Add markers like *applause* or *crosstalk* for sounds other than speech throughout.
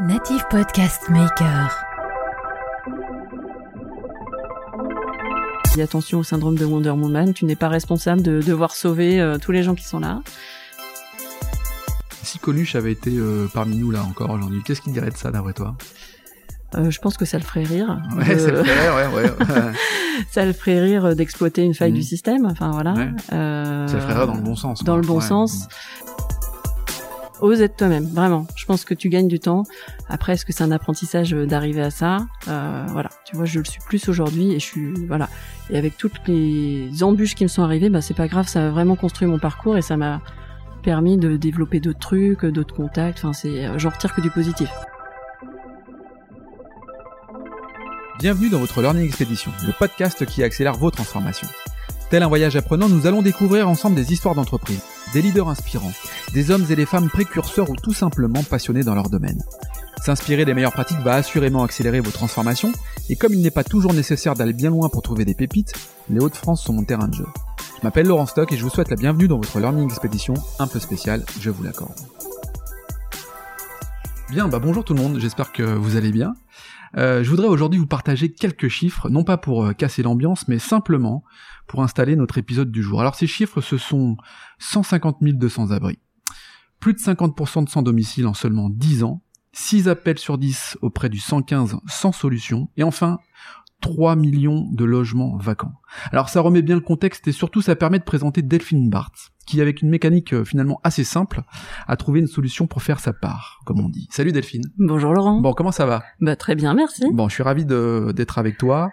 Native Podcast Maker. Dis attention au syndrome de Wonder Woman, tu n'es pas responsable de devoir sauver euh, tous les gens qui sont là. Si Coluche avait été euh, parmi nous là encore aujourd'hui, qu'est-ce qu'il dirait de ça d'après toi? Euh, je pense que ça le ferait rire. Ouais, de- c'est vrai, ouais, ouais. *laughs* ouais. ça le ferait rire d'exploiter une faille Mhm. du système. Enfin voilà. Ouais. Euh, Ça le ferait rire dans le bon sens. Dans quoi. le bon Ouais. sens. Ose être toi-même, vraiment. Je pense que tu gagnes du temps. Après, est-ce que c'est un apprentissage euh, d'arriver à ça? Euh, Voilà. Tu vois, je le suis plus aujourd'hui et je suis voilà. Et avec toutes les embûches qui me sont arrivées, bah c'est pas grave. Ça a vraiment construit mon parcours et ça m'a permis de développer d'autres trucs, d'autres contacts. Enfin, c'est, j'en retire que du positif. Bienvenue dans votre Learning Expedition, le podcast qui accélère vos transformations. Tel un voyage apprenant, nous allons découvrir ensemble des histoires d'entreprise, des leaders inspirants, des hommes et des femmes précurseurs ou tout simplement passionnés dans leur domaine. S'inspirer des meilleures pratiques va assurément accélérer vos transformations, et comme il n'est pas toujours nécessaire d'aller bien loin pour trouver des pépites, les Hauts-de-France sont mon terrain de jeu. Je m'appelle Laurent Stock et je vous souhaite la bienvenue dans votre Learning Expedition un peu spéciale, je vous l'accorde. Bien, bah bonjour tout le monde, j'espère que vous allez bien. Euh, je voudrais aujourd'hui vous partager quelques chiffres, non pas pour euh, casser l'ambiance, mais simplement pour installer notre épisode du jour. Alors ces chiffres, ce sont 150 200 abris, plus de 50% de sans domicile en seulement 10 ans, 6 appels sur 10 auprès du 115 sans solution, et enfin 3 millions de logements vacants. Alors ça remet bien le contexte et surtout ça permet de présenter Delphine Barthes, qui avec une mécanique euh, finalement assez simple, a trouvé une solution pour faire sa part, comme on dit. Salut Delphine. Bonjour Laurent. Bon, comment ça va? Bah très bien, merci. Bon, je suis ravi d'être avec toi.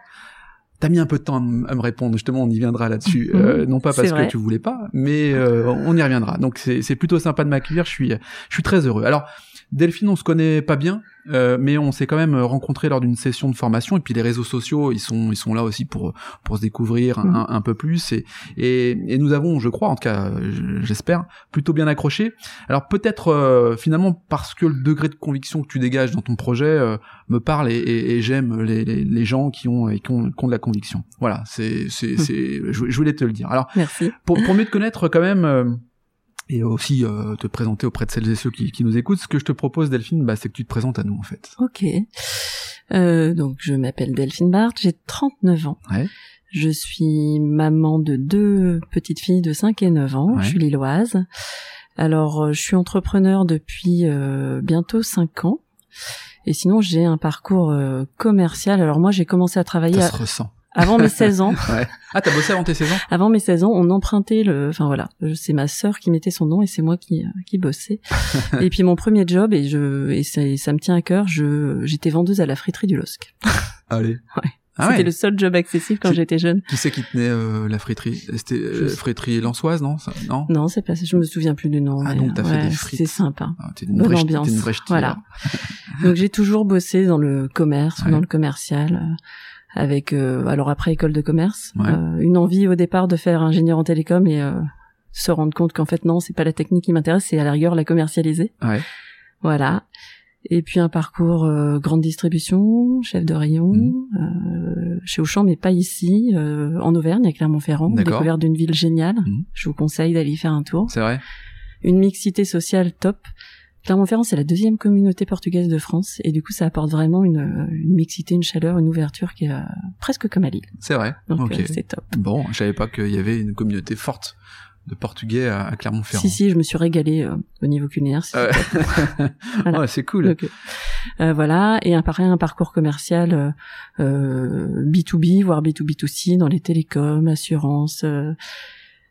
T'as mis un peu de temps à, me répondre, justement, on y viendra là-dessus. *laughs* Euh, non pas parce que tu voulais pas, mais euh, on y reviendra. Donc c'est c'est plutôt sympa de m'accueillir, je suis, je suis très heureux. Alors, Delphine, on se connaît pas bien, euh, mais on s'est quand même rencontrés lors d'une session de formation, et puis les réseaux sociaux, ils sont, ils sont là aussi pour, pour se découvrir un, un peu plus, et, et, et nous avons, je crois, en tout cas, je- j'espère, plutôt bien accroché. Alors peut-être euh, finalement parce que le degré de conviction que tu dégages dans ton projet euh, me parle et, et- et j'aime les, les, les gens qui ont, et qui ont, qui ont de la conviction. Voilà, c'est, c'est, c'est, je, je voulais te le dire. Alors Merci. pour, pour mieux te connaître quand même euh, et aussi euh, te présenter auprès de celles et ceux qui, qui nous écoutent, ce que je te propose Delphine, bah, c'est que tu te présentes à nous en fait. Ok. Euh, donc je m'appelle Delphine Barthes, j'ai 39 ans. Ouais. Je suis maman de deux petites filles de 5 et 9 ans. Ouais. Je suis lilloise. Alors euh, je suis entrepreneur depuis euh, bientôt 5 ans. Et sinon j'ai un parcours euh, commercial. Alors moi j'ai commencé à travailler Ça à- se ressent. Avant mes 16 ans. *laughs* Ouais. Ah, t'as bossé avant tes 16 ans? Avant mes 16 ans, on empruntait le, enfin voilà, c'est ma sœur qui mettait son nom et c'est moi qui, euh, qui bossais. *laughs* et puis mon premier job, et je, et ça, et ça me tient à cœur, je, j'étais vendeuse à la friterie du LOSC. *laughs* Allez. Ouais. Ah C'était ouais. le seul job accessible quand j'étais jeune. Qui c'est qui tenait euh, la friterie? C'était euh, friterie lançoise, non? Non? Non, c'est pas je me souviens plus du nom. Ah, donc t'as fait ouais, des frites. C'est sympa. Ah, T'es une Bonne vraie, ambiance. une vraie Voilà. Donc j'ai toujours bossé dans le commerce ou Ouais. dans le commercial. Avec euh, alors après école de commerce, Ouais. euh, une envie au départ de faire ingénieur en télécom et euh, se rendre compte qu'en fait non, c'est pas la technique qui m'intéresse, c'est à la rigueur la commercialiser. Ouais. Voilà. Et puis un parcours euh, grande distribution, chef de rayon, Mhm. euh, chez Auchan, mais pas ici, euh, en Auvergne, à Clermont-Ferrand, découverte d'une ville géniale. Mhm. Je vous conseille d'aller y faire un tour. C'est vrai Une mixité sociale top. Clermont-Ferrand, c'est la deuxième communauté portugaise de France, et du coup, ça apporte vraiment une, une mixité, une chaleur, une ouverture qui est euh, presque comme à Lille. C'est vrai. Donc euh, c'est top. Bon, je savais pas qu'il y avait une communauté forte de portugais à, à Clermont-Ferrand. Si si, je me suis régalée euh, au niveau culinaire. c'est ouais. *laughs* Voilà. Ouais, c'est cool. Donc, euh, voilà, et un pareil, un parcours commercial euh, euh, B2B, voire B2B2C dans les télécoms, assurances,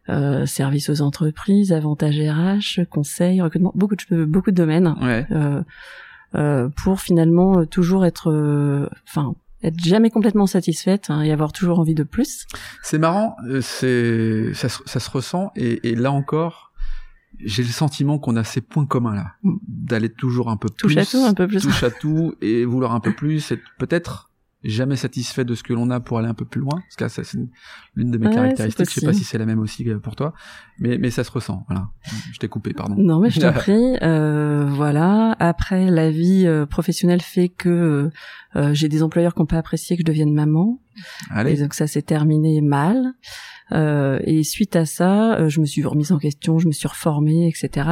euh, euh, services aux entreprises, avantages RH, conseils, recrutement, beaucoup de beaucoup de domaines Ouais. euh, euh, pour finalement euh, toujours être, euh, enfin, être jamais complètement satisfaite hein, et avoir toujours envie de plus. C'est marrant, euh, c'est ça, se- ça se ressent et, et là encore, j'ai le sentiment qu'on a ces points communs là, Mm. d'aller toujours un peu Touche plus, à tout, un peu plus. touche à tout et vouloir un peu plus, et peut-être jamais satisfait de ce que l'on a pour aller un peu plus loin. Parce que ça, c'est une- l'une de mes Ouais, caractéristiques. Je sais pas si c'est la même aussi euh, pour toi, mais mais ça se ressent. Voilà. Je t'ai coupé, pardon. Non, mais je t'en *laughs* prie. Euh, voilà. Après, la vie euh, professionnelle fait que euh, j'ai des employeurs qui n'ont pas apprécié que je devienne maman. Et Allez. donc ça s'est terminé mal. Euh, et suite à ça, euh, je me suis remise en question, je me suis reformée, etc.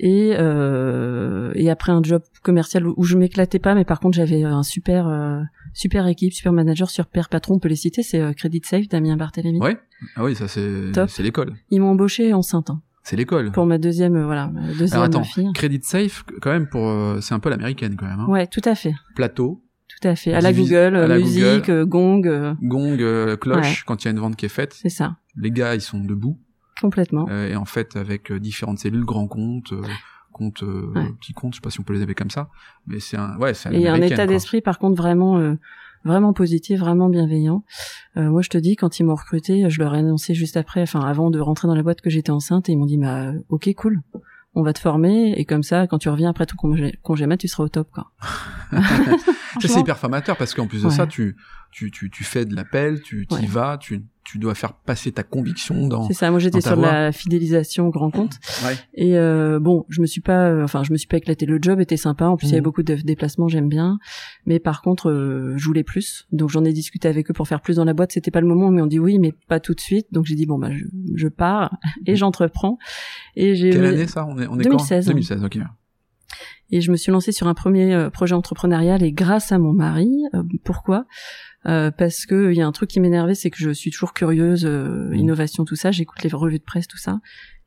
Et euh, et après un job commercial où, où je m'éclatais pas, mais par contre j'avais un super euh, super équipe, super manager, super patron, on peut les citer, c'est euh, Credit Safe Damien Barthélémy. Ouais. Ah oui, ça c'est Top. c'est l'école. Ils m'ont embauché enceinte hein, C'est l'école. pour ma deuxième euh, voilà ma deuxième Alors attends, fille. Credit Safe quand même pour euh, c'est un peu l'américaine quand même. Hein. Ouais, tout à fait, Plateau, tout à fait. À la Google, à la musique, Google. gong, gong, cloche Ouais. quand il y a une vente qui est faite. c'est ça, Les gars ils sont debout complètement. euh, et en fait avec euh, différentes cellules, grands comptes, euh, comptes, euh, Ouais. petits comptes, je sais pas si on peut les appeler comme ça, mais c'est un ouais c'est à Et il y a un l'américaine, état d'esprit par contre vraiment euh, vraiment positif, vraiment bienveillant. Euh, moi je te dis quand ils m'ont recruté, je leur ai annoncé juste après, enfin avant de rentrer dans la boîte que j'étais enceinte et ils m'ont dit bah ok cool, on va te former et comme ça quand tu reviens après ton congé, congé mat, tu seras au top quoi. *laughs* C'est hyper formateur parce qu'en plus de Ouais. ça, tu, tu, tu, tu fais de l'appel, tu y Ouais. vas, tu, tu dois faire passer ta conviction dans. C'est ça, moi j'étais sur voix. la fidélisation au grand compte Ouais. et euh, bon, je me suis pas euh, enfin je me suis pas éclaté le job était sympa, en plus il y avait Mhm. beaucoup de déplacements, j'aime bien. Mais par contre, euh, je voulais plus. Donc j'en ai discuté avec eux pour faire plus dans la boîte, c'était pas le moment mais on dit oui mais pas tout de suite. Donc j'ai dit bon bah je, je pars *laughs* et j'entreprends et j'ai Quelle année ça? On est, on est 2016. Quand? 2016, ok. Et je me suis lancée sur un premier euh, projet entrepreneurial et grâce à mon mari. Euh, pourquoi? Euh, Parce que il y a un truc qui m'énervait, c'est que je suis toujours curieuse, euh, Mhm. innovation, tout ça. J'écoute les revues de presse, tout ça.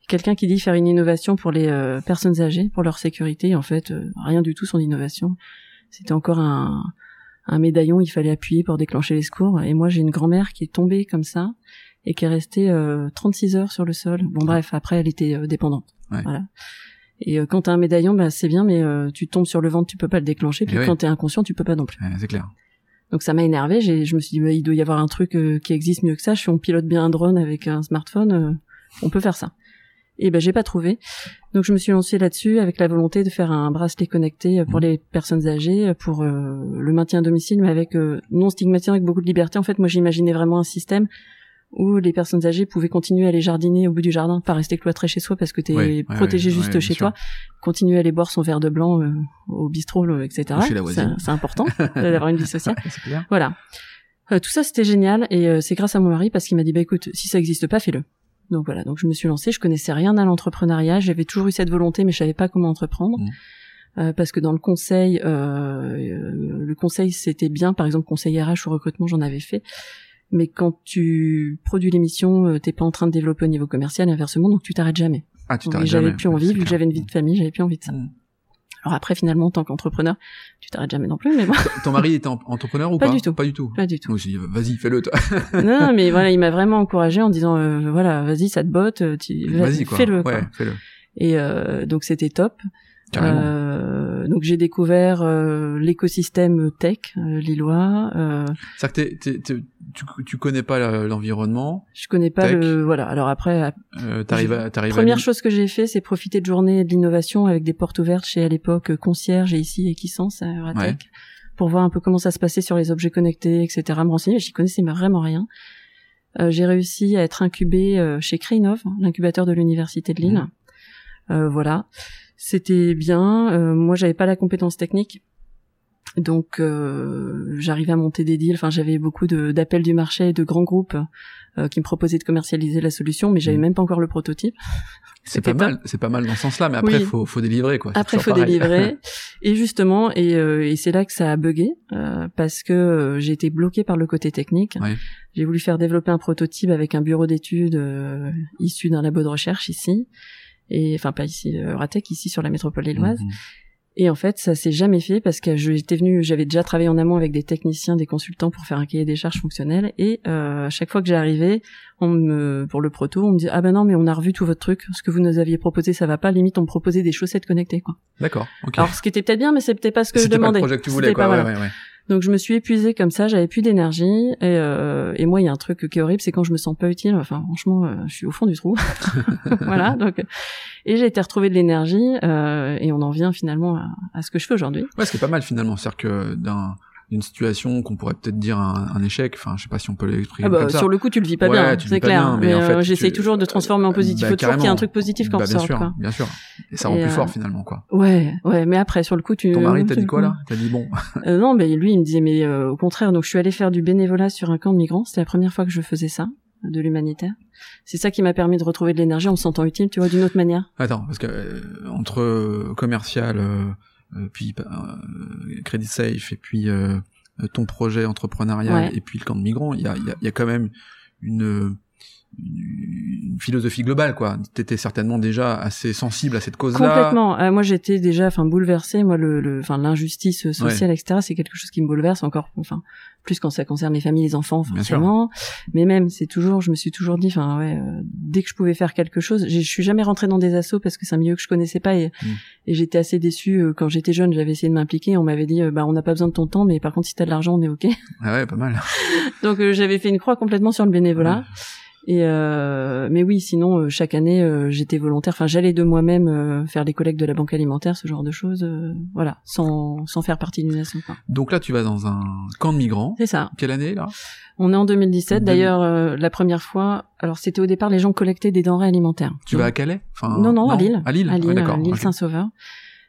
Quelqu'un qui dit faire une innovation pour les euh, personnes âgées, pour leur sécurité, en fait, euh, rien du tout son innovation. C'était encore un, un médaillon, il fallait appuyer pour déclencher les secours. Et moi, j'ai une grand-mère qui est tombée comme ça et qui est restée euh, 36 heures sur le sol. Bon, bref, après, elle était euh, dépendante. Ouais. Voilà. Et euh, quand t'as un médaillon, bah, c'est bien, mais euh, tu tombes sur le ventre, tu peux pas le déclencher. Puis oui. quand t'es inconscient, tu peux pas non plus. Ouais, c'est clair. Donc ça m'a énervé. J'ai, je me suis dit, bah, il doit y avoir un truc euh, qui existe mieux que ça. Suis on pilote bien un drone avec un smartphone, euh, on peut faire ça. Et ben j'ai pas trouvé. Donc je me suis lancée là-dessus avec la volonté de faire un bracelet connecté euh, pour Mhm. les personnes âgées, euh, pour euh, le maintien à domicile, mais avec euh, non stigmatisant, avec beaucoup de liberté. En fait, moi j'imaginais vraiment un système où les personnes âgées pouvaient continuer à aller jardiner au bout du jardin, pas rester cloîtré chez soi parce que t'es Ouais, protégé ouais, juste ouais, chez toi, continuer à aller boire son verre de blanc euh, au bistrot, euh, etc. C'est- important *laughs* d'avoir une vie sociale. clair. Voilà. Euh, tout ça, c'était génial et c'est grâce à mon mari parce qu'il m'a dit bah écoute, si ça existe pas, fais-le. Donc voilà, donc je me suis lancée, je connaissais rien à l'entrepreneuriat, j'avais toujours eu cette volonté mais je savais pas comment entreprendre. Euh, parce que dans le conseil, euh, le conseil c'était bien, par exemple conseil RH ou recrutement, j'en avais fait. Mais quand tu produis l'émission, euh, t'es pas en train de développer au niveau commercial inversement, donc tu t'arrêtes jamais. Ah, tu Et t'arrêtes j'avais jamais. plus envie, vu que j'avais une vie de famille, j'avais plus envie de ça. Mhm. Alors après, finalement, en tant qu'entrepreneur, tu t'arrêtes jamais non plus, mais bon, Ton mari était en- entrepreneur ou Pas pas? du tout. Pas du tout. pas du tout. Dit, vas-y, fais-le, toi. *laughs* non, mais voilà, il m'a vraiment encouragé en disant, euh, voilà, vas-y, ça te botte, euh, tu, Vas-y, fais-le. Ouais, fais-le. Et euh, donc c'était top. Euh, donc j'ai découvert euh, l'écosystème tech euh, lillois. Euh, C'est-à-dire que t'es- t'es- t'es- tu, tu connais pas la- l'environnement, je connais pas Tech. le voilà. Alors après, euh, t'arrives à, t'arrives à première lui- chose que j'ai fait, c'est profiter de journées de l'innovation avec des portes ouvertes chez à l'époque euh, Concierge et ici Equisens à Euratech Ouais. pour voir un peu comment ça se passait sur les objets connectés, etc. Me renseigner, j'y connaissais vraiment rien. Euh, j'ai réussi à être incubé euh, chez Crinov, l'incubateur de l'université de Lille. Euh, voilà, c'était bien. Euh, moi, j'avais pas la compétence technique, donc euh, j'arrivais à monter des deals. Enfin, j'avais beaucoup d'appels du marché et de grands groupes euh, qui me proposaient de commercialiser la solution, mais j'avais Mhm. même pas encore le prototype. *laughs* C'est pas mal, c'est pas mal dans ce sens-là, mais après, Oui. faut, faut délivrer, quoi. Après, faut pareil. délivrer. *laughs* et justement, et, euh, et c'est là que ça a bugué euh, parce que euh, j'ai été bloqué par le côté technique. Ouais. J'ai voulu faire développer un prototype avec un bureau d'études euh, issu d'un labo de recherche ici, et enfin pas ici, euh, Euratech, ici sur la métropole lilloise. Mhm. Et en fait, ça s'est jamais fait parce que j'étais venu, j'avais déjà travaillé en amont avec des techniciens, des consultants pour faire un cahier des charges fonctionnel. Et euh, à chaque fois que j'arrivais, on me, pour le proto, on me dit ah ben non mais on a revu tout votre truc, ce que vous nous aviez proposé ça va pas. Limite on me proposait des chaussettes connectées quoi. D'accord. Alors ce qui était peut-être bien, mais c'est peut-être pas ce que je C'était pas le demandais. projet que tu voulais, quoi. pas- Ouais, voilà. ouais, ouais. Donc je me suis épuisée comme ça, j'avais plus d'énergie et, euh, et moi il y a un truc qui est horrible, c'est quand je me sens pas utile. Enfin franchement, euh, je suis au fond du trou. *laughs* voilà. Donc et j'ai été retrouver de l'énergie euh, et on en vient finalement à, à ce que je fais aujourd'hui. Ouais, ce qui est pas mal finalement, c'est-à-dire que d'un d'une situation qu'on pourrait peut-être dire un, un échec, enfin je sais pas si on peut l'exprimer Ah bah, comme ça. sur le coup tu le vis pas Ouais, bien, c'est clair. bien, mais mais en fait, euh, j'essaye tu- toujours de transformer en positif. Bah, Faut toujours qu'il y ait un truc positif en bah, bien ressorte. sûr, quoi. bien sûr. Et ça rend Et, plus euh, fort finalement quoi. Ouais, ouais, mais après sur le coup tu. Ton mari t'a dit quoi là? T'as dit bon, Euh, Non, mais lui il me disait mais euh, au contraire. Donc je suis allée faire du bénévolat sur un camp de migrants. C'était la première fois que je faisais ça. de l'humanitaire. C'est ça qui m'a permis de retrouver de l'énergie en me sentant utile, tu vois, d'une autre manière. Attends, parce que euh, entre commercial, puis euh, Credit Safe, et puis euh, ton projet entrepreneurial, Ouais. et puis le camp de migrants, il y a, il y, a, il y a quand même une, une philosophie globale, quoi. T'étais certainement déjà assez sensible à cette cause-là. Complètement. Euh, moi, j'étais déjà, enfin, bouleversée. Moi, le, enfin, l'injustice sociale, etc. C'est quelque chose qui me bouleverse encore, enfin, plus quand ça concerne les familles, les enfants, forcément. Mais même, c'est toujours, je me suis toujours dit, enfin, ouais, euh, dès que je pouvais faire quelque chose, je suis jamais rentrée dans des assos parce que c'est un milieu que je connaissais pas et, Mm. et j'étais assez déçue euh, quand j'étais jeune. J'avais essayé de m'impliquer. On m'avait dit, euh, bah, on n'a pas besoin de ton temps, mais par contre, si t'as de l'argent, on est ok. Ah ouais, pas mal. *laughs* Donc, euh, j'avais fait une croix complètement sur le bénévolat. Et euh, mais oui, sinon euh, chaque année euh, j'étais volontaire. Enfin, j'allais de moi-même euh, faire les collectes de la banque alimentaire, ce genre de choses. euh, voilà, sans sans faire partie d'une nation. quoi. Donc là, tu vas dans un camp de migrants. C'est ça. Quelle année, là? On est en 2017. Deux- D'ailleurs, euh, la première fois. Alors c'était au départ les gens collectaient des denrées alimentaires. Tu vas à Calais? Enfin, Non, non, à Lille. À Lille, À Lille, Ouais, à Lille Ok. Saint-Sauveur.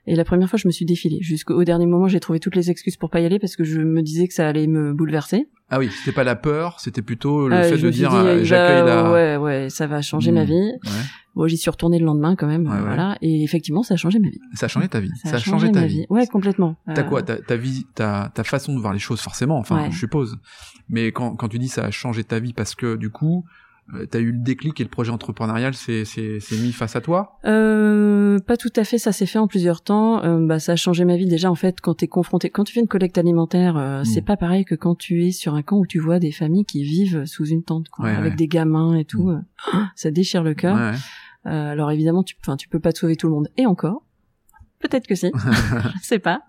Et la première fois, je me suis défilée. Jusqu'au dernier moment, j'ai trouvé toutes les excuses pour pas y aller parce que je me disais que ça allait me bouleverser. Ah oui, c'était pas la peur, c'était plutôt le Euh, fait de dire dit, euh, il j'accueille la... Ouais, ouais, ça va changer Hmm. ma vie. Ouais. Bon, j'y suis retournée le lendemain quand même, Ouais, ouais. voilà. Et effectivement, ça a changé ma vie. Ça a changé ta vie. Ça, a changé, ta vie. vie. Ouais, complètement. T'as Euh, quoi? Ta, ta vie, ta, ta façon de voir les choses forcément, enfin, je suppose. Mais quand, quand tu dis ça a changé ta vie parce que du coup, euh, t'as eu le déclic et le projet entrepreneurial s'est mis face à toi? Euh, pas tout à fait. Ça s'est fait en plusieurs temps. Euh, bah, ça a changé ma vie déjà en fait quand t'es confronté. Quand tu fais une collecte alimentaire, euh, Mm. c'est pas pareil que quand tu es sur un camp où tu vois des familles qui vivent sous une tente, quoi, Ouais, avec ouais. des gamins et tout. Mm. Euh, *gasps* Ça déchire le cœur. Ouais. Euh, alors évidemment, tu, tu peux pas te sauver tout le monde. Et encore, peut-être que si. *laughs* *laughs* Je sais pas.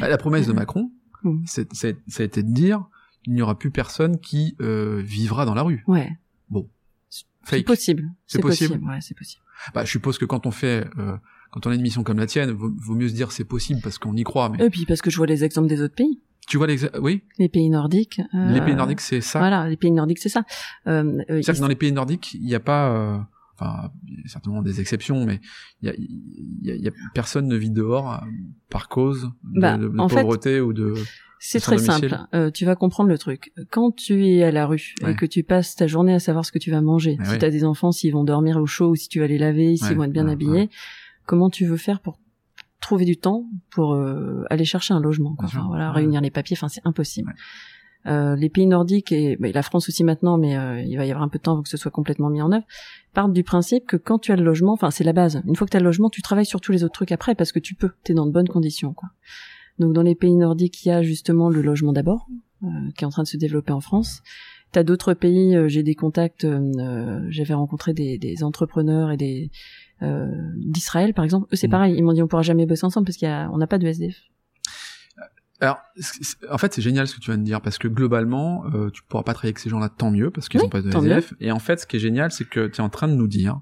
Bah, la promesse de Macron, Mm. c'est, ça a été de dire il n'y aura plus personne qui euh, vivra dans la rue. Ouais. C'est possible. C'est possible. Ouais, c'est possible. Bah, je suppose que quand on fait, euh, quand on a une émission comme la tienne, vaut, vaut mieux se dire c'est possible parce qu'on y croit. Mais Et puis parce que je vois les exemples des autres pays, tu vois les, oui, les pays nordiques. euh, les pays nordiques c'est ça. Voilà, les pays nordiques, c'est ça. Euh, euh, C'est-à-dire que dans les pays nordiques, il n'y a pas, euh, enfin, il y a certainement des exceptions, mais il y a, y a- y a- personne ne vit dehors euh, par cause de, Bah, de- de en fait, pauvreté ou de. C'est très domicile. simple. Euh, tu vas comprendre le truc. Quand tu es à la rue Ouais. et que tu passes ta journée à savoir ce que tu vas manger, si ouais. tu as des enfants, s'ils vont dormir au chaud ou si tu vas les laver, s'ils Ouais, vont être bien ouais, habillés, comment tu veux faire pour trouver du temps pour euh, aller chercher un logement quoi. Enfin, voilà, réunir les papiers, enfin c'est impossible. Euh, les pays nordiques et bah, la France aussi maintenant, mais euh, il va y avoir un peu de temps avant que ce soit complètement mis en œuvre, partent du principe que quand tu as le logement, enfin c'est la base. Une fois que tu as le logement, tu travailles sur tous les autres trucs après parce que tu peux, tu es dans de bonnes conditions quoi. Donc dans les pays nordiques, il y a justement le logement d'abord, euh, qui est en train de se développer en France. T'as d'autres pays, euh, j'ai des contacts, euh, j'avais rencontré des, des entrepreneurs et des euh, d'Israël par exemple. Eux c'est Mm. pareil, ils m'ont dit on pourra jamais bosser ensemble parce qu'il y a, on n'a pas de SDF. Alors, en fait, c'est génial ce que tu viens de dire parce que globalement, euh, tu pourras pas travailler avec ces gens-là, tant mieux parce qu'ils Oui, ont pas de SDF. Et en fait, ce qui est génial, c'est que tu es en train de nous dire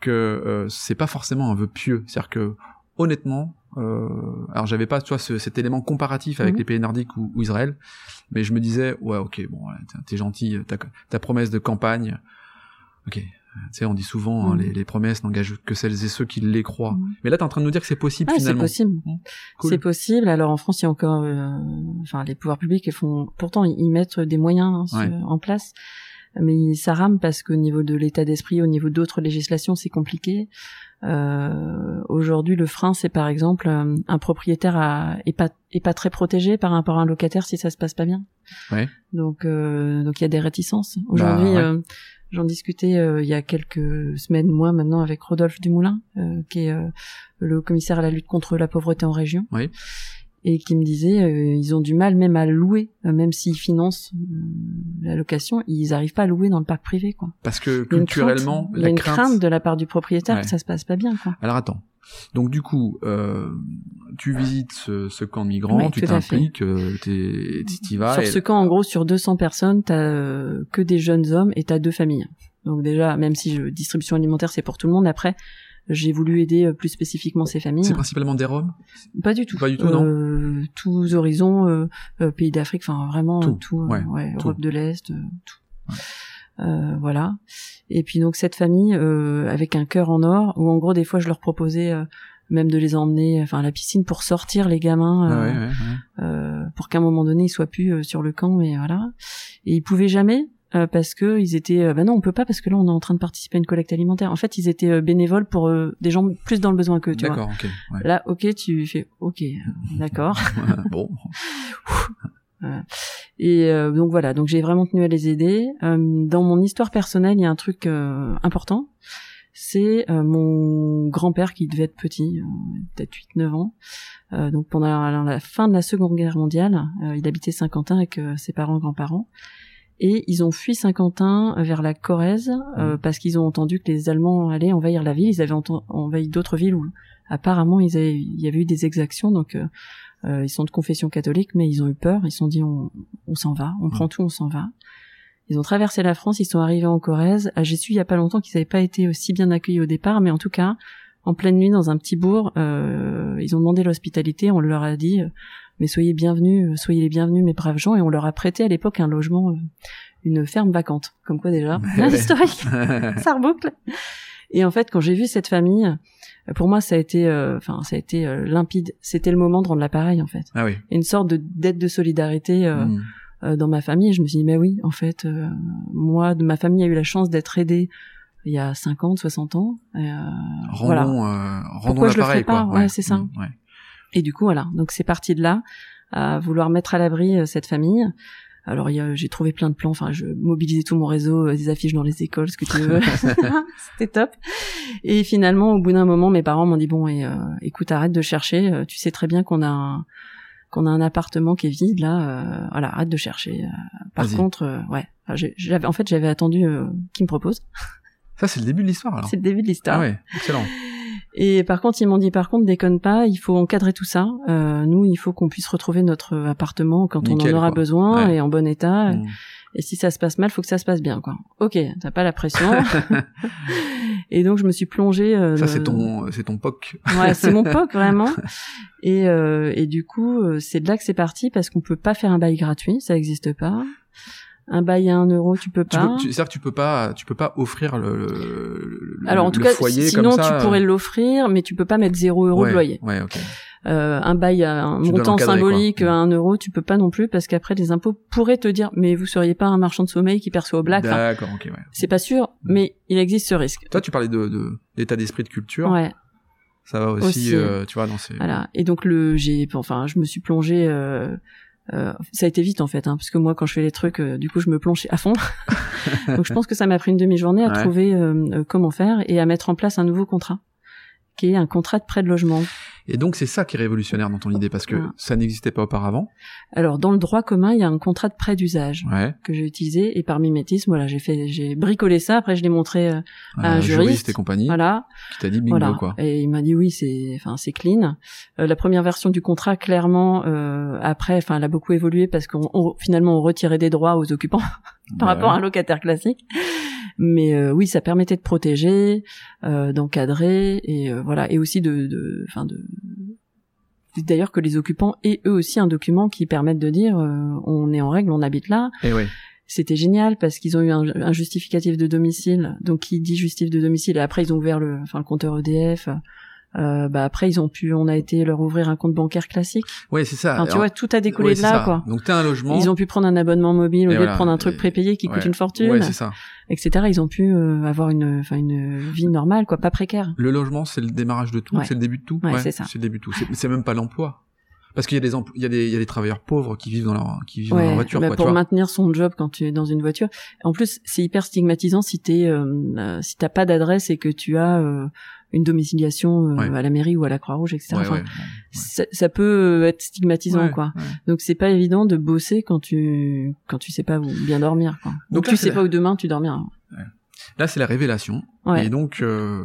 que euh, c'est pas forcément un vœu pieux. C'est-à-dire que honnêtement, euh, alors j'avais pas, tu vois, ce- cet élément comparatif avec Mhm. les pays nordiques ou, ou Israël, mais je me disais, ouais, ok, bon, t'es- gentil, ta promesse de campagne, ok. Tu sais, on dit souvent, hein, Mhm. les, les promesses n'engagent que celles et ceux qui les croient. Mhm. Mais là, t'es en train de nous dire que c'est possible Ah, c'est finalement. possible. Cool. C'est possible. Alors en France, il y a encore, euh, enfin, les pouvoirs publics ils font, pourtant ils mettent des moyens hein, sur- en place, mais ça rame parce qu'au niveau de l'état d'esprit, au niveau d'autres législations, c'est compliqué. Euh, Aujourd'hui, le frein, c'est par exemple euh, un propriétaire a, est pas est pas très protégé par rapport à un locataire si ça se passe pas bien. Ouais. Donc euh, donc il y a des réticences. Aujourd'hui, Bah, ouais. J'en discutais euh, il y a quelques semaines, mois maintenant, avec Rodolphe Dumoulin, euh, qui est euh, le commissaire à la lutte contre la pauvreté en région, Oui. et qui me disait euh, ils ont du mal même à louer, euh, même s'ils financent euh, la location, ils arrivent pas à louer dans le parc privé, quoi. Parce que Il y a une culturellement, crainte, il y a la une crainte. crainte de la part du propriétaire Ouais. que ça se passe pas bien, quoi. Alors attends. Donc du coup, euh, tu visites ce, ce camp de migrants, Ouais, tu t'impliques, euh, t'y vas. Sur et- ce camp, en gros, sur 200 personnes, t'as euh, que des jeunes hommes et t'as deux familles. Donc déjà, même si je, distribution alimentaire, c'est pour tout le monde, après, j'ai voulu aider euh, plus spécifiquement ces familles. C'est principalement des Roms? Pas du tout. Pas du tout, non Euh, Tous horizons, euh, pays d'Afrique, enfin vraiment Tout, tout, ouais, ouais, tout. Europe de l'Est, euh, tout. Euh, voilà. Et puis donc cette famille euh, avec un cœur en or, où en gros des fois je leur proposais euh, même de les emmener, enfin à la piscine pour sortir les gamins, Ah euh, ouais, ouais, ouais. euh, pour qu'à un moment donné ils soient plus euh, sur le camp, mais voilà. Et ils pouvaient jamais euh, parce que ils étaient euh, bah non on peut pas parce que là on est en train de participer à une collecte alimentaire en fait ils étaient euh, bénévoles pour euh, des gens plus dans le besoin que tu vois D'accord, ok. là ok tu fais ok euh, d'accord *laughs* bon, *laughs* et euh, donc voilà donc j'ai vraiment tenu à les aider Euh, dans mon histoire personnelle il y a un truc euh, important c'est euh, mon grand-père qui devait être petit, euh, peut-être 8-9 ans. Euh, donc pendant la, la fin de la Seconde Guerre mondiale, euh, il habitait Saint-Quentin avec euh, ses parents grands-parents. Et ils ont fui Saint-Quentin vers la Corrèze euh, Mhm. parce qu'ils ont entendu que les Allemands allaient envahir la ville. Ils avaient envahi d'autres villes où apparemment ils avaient- il y avait eu des exactions. Donc euh, euh, ils sont de confession catholique, mais ils ont eu peur. Ils se sont dit on, on s'en va, on prend tout, on s'en va. Ils ont traversé la France, ils sont arrivés en Corrèze. Ah, J'ai su il y a pas longtemps qu'ils n'avaient pas été aussi bien accueillis au départ, mais en tout cas, en pleine nuit dans un petit bourg, euh, ils ont demandé l'hospitalité. On leur a dit, euh, mais soyez bienvenus, euh, soyez les bienvenus, mes braves gens, et on leur a prêté à l'époque un logement, euh, une ferme vacante. Comme quoi déjà, *laughs* l'historique, *laughs* ça reboucle. Et en fait, quand j'ai vu cette famille, euh, pour moi, ça a été, euh, enfin, ça a été euh, limpide. C'était le moment de rendre l'appareil, en fait. ah oui. Une sorte de dette de solidarité. euh, Mm. euh, dans ma famille. Je me suis dit, mais oui, en fait, euh, moi, de ma famille a eu la chance d'être aidée il y a 50, 60 ans. Euh, Rendons, voilà. euh, rendons Pourquoi je le l'appareil, ferais pas quoi. Ouais, c'est ça. Mm, ouais. Et du coup, voilà. Donc c'est parti de là, à vouloir mettre à l'abri cette famille. Alors j'ai trouvé plein de plans. Enfin, je mobilisais tout mon réseau, euh, des affiches dans les écoles, ce que tu veux. *laughs* *laughs* C'était top. Et finalement, au bout d'un moment, mes parents m'ont dit bon, et, euh, écoute, arrête de chercher. euh, Tu sais très bien qu'on a un, qu'on a un appartement qui est vide là. voilà, arrête de chercher. par contre, ouais, j'avais, en fait, j'avais attendu qu'ils me proposent. Ça, c'est le début de l'histoire. C'est le début de l'histoire. Ah ouais, excellent. Et par contre, ils m'ont dit, par contre, déconne pas, il faut encadrer tout ça. Euh, nous, il faut qu'on puisse retrouver notre appartement quand Nickel, on en aura quoi. besoin Ouais. et en bon état. Mm. Et si ça se passe mal, faut que ça se passe bien, quoi. Ok, t'as pas la pression. *laughs* *laughs* et donc, je me suis plongée. euh, Ça, c'est ton, c'est ton POC. Ouais, c'est mon POC *laughs* vraiment. Et, euh, et du coup, euh, c'est de là que c'est parti parce qu'on peut pas faire un bail gratuit, ça existe pas. Un bail à un euro, tu peux pas. c'est-à-dire que tu peux pas, tu peux pas offrir le, le, Alors en tout cas, sinon ça. tu pourrais l'offrir, mais tu peux pas mettre zéro euro ouais, de loyer. Ouais, ok. Euh, un bail à un Tu montant symbolique quoi. à un euro, tu peux pas non plus parce qu'après les impôts pourraient te dire mais vous seriez pas un marchand de sommeil qui perçoit au black. D'accord, ok, ouais. c'est pas sûr, mais il existe ce risque. Toi, tu parlais de, de d'état d'esprit de culture. Ouais, Ça va aussi, Aussi. euh, tu vois, dans ces. voilà. Et donc le j'ai enfin je me suis plongée euh, euh, ça a été vite en fait hein, parce que moi quand je fais les trucs euh, du coup je me plonge à fond. *laughs* donc je pense que ça m'a pris une demi-journée à Ouais. trouver euh, euh, comment faire et à mettre en place un nouveau contrat qui est un contrat de prêt de logement. Et donc, c'est ça qui est révolutionnaire dans ton idée parce que Ouais. ça n'existait pas auparavant. Alors dans le droit commun, il y a un contrat de prêt d'usage. Ouais. que j'ai utilisé et par mimétisme voilà j'ai fait j'ai bricolé ça après je l'ai montré euh, À un juriste, et compagnie voilà qui t'a dit bingo, voilà quoi. et il m'a dit oui c'est enfin c'est clean Euh, la première version du contrat clairement euh, après enfin elle a beaucoup évolué parce qu'on on- finalement on retirait des droits aux occupants *laughs* par Ouais. rapport à un locataire classique mais euh, oui ça permettait de protéger euh, d'encadrer et euh, voilà et aussi de enfin de d'ailleurs que les occupants aient eux aussi un document qui permette de dire euh, on est en règle on habite là Et ouais. c'était génial parce qu'ils ont eu un, un justificatif de domicile, donc qui dit justificatif de domicile, et après ils ont ouvert le, enfin le compteur EDF. Euh, bah après ils ont pu, on a été leur ouvrir un compte bancaire classique. Ouais, c'est ça. Enfin, tu Alors, vois, tout a découlé ouais, de là, ça. quoi. Donc, t'as un logement. Ils ont pu prendre un abonnement mobile au lieu voilà. de prendre un truc Et- prépayé qui ouais. coûte une fortune, Ouais, c'est ça. etc. Ils ont pu euh, avoir une, enfin une vie normale, quoi, pas précaire. Le logement, c'est le démarrage de tout, c'est le début de tout. Ouais, c'est ça. C'est le début de tout. C'est, même pas l'emploi. Parce qu'il y a des il y a des, il y a des travailleurs pauvres qui vivent dans leur, qui vivent dans leur voiture, bah, quoi, tu pour vois. maintenir son job quand tu es dans une voiture. En plus, c'est hyper stigmatisant si t'es, euh, euh, si t'as pas d'adresse et que tu as euh, une domiciliation euh, Ouais. à la mairie ou à la Croix-Rouge, etc. Ouais, Enfin, ouais, ça, ça peut être stigmatisant, quoi. Donc c'est pas évident de bosser quand tu quand tu sais pas où bien dormir, quoi. Donc tu sais la- pas où demain tu dormiras. Là, c'est la révélation. Ouais. Et donc, euh...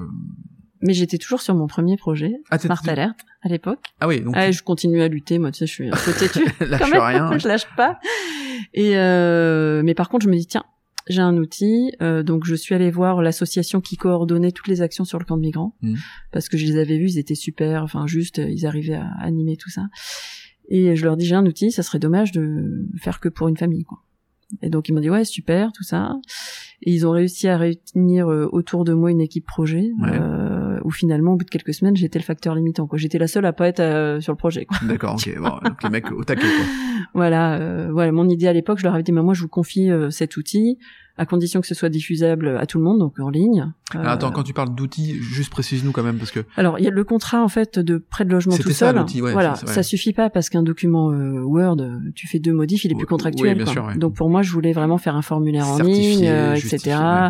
Mais j'étais toujours sur mon premier projet, ah, Smart Alert, à l'époque. ah oui, donc Ah, je continue à lutter, moi, tu sais, je suis un peu *laughs* têtue. même, rien. *laughs* je lâche pas. Et euh, mais par contre, je me dis tiens, j'ai un outil, euh, donc je suis allée voir l'association qui coordonnait toutes les actions sur le camp de migrants Mhm. parce que je les avais vus, ils étaient super, enfin juste, euh, ils arrivaient à animer tout ça. Et je leur dis j'ai un outil, ça serait dommage de faire que pour une famille, quoi. Et donc ils m'ont dit ouais super tout ça. Et ils ont réussi à réunir euh, autour de moi une équipe projet Ouais. euh, où finalement, au bout de quelques semaines, j'étais le facteur limitant. Quoi. J'étais la seule à pas être euh, sur le projet. Quoi. D'accord, ok. Bon, donc les mecs au taquet, quoi. *laughs* Voilà, euh, voilà. Mon idée à l'époque, je leur avais dit, mais moi, je vous confie euh, cet outil à condition que ce soit diffusable à tout le monde, donc en ligne. Alors, attends, quand tu parles d'outils, juste précise-nous quand même, parce que Alors, il y a le contrat en fait de prêt de logement tout C'était ça, seul. l'outil, ouais, voilà, ça, ouais. ça suffit pas parce qu'un document euh, Word, euh, tu fais deux modifs, il est plus contractuel. oui, bien quoi. sûr, ouais. Donc pour moi, je voulais vraiment faire un formulaire en ligne, euh, etc. ouais.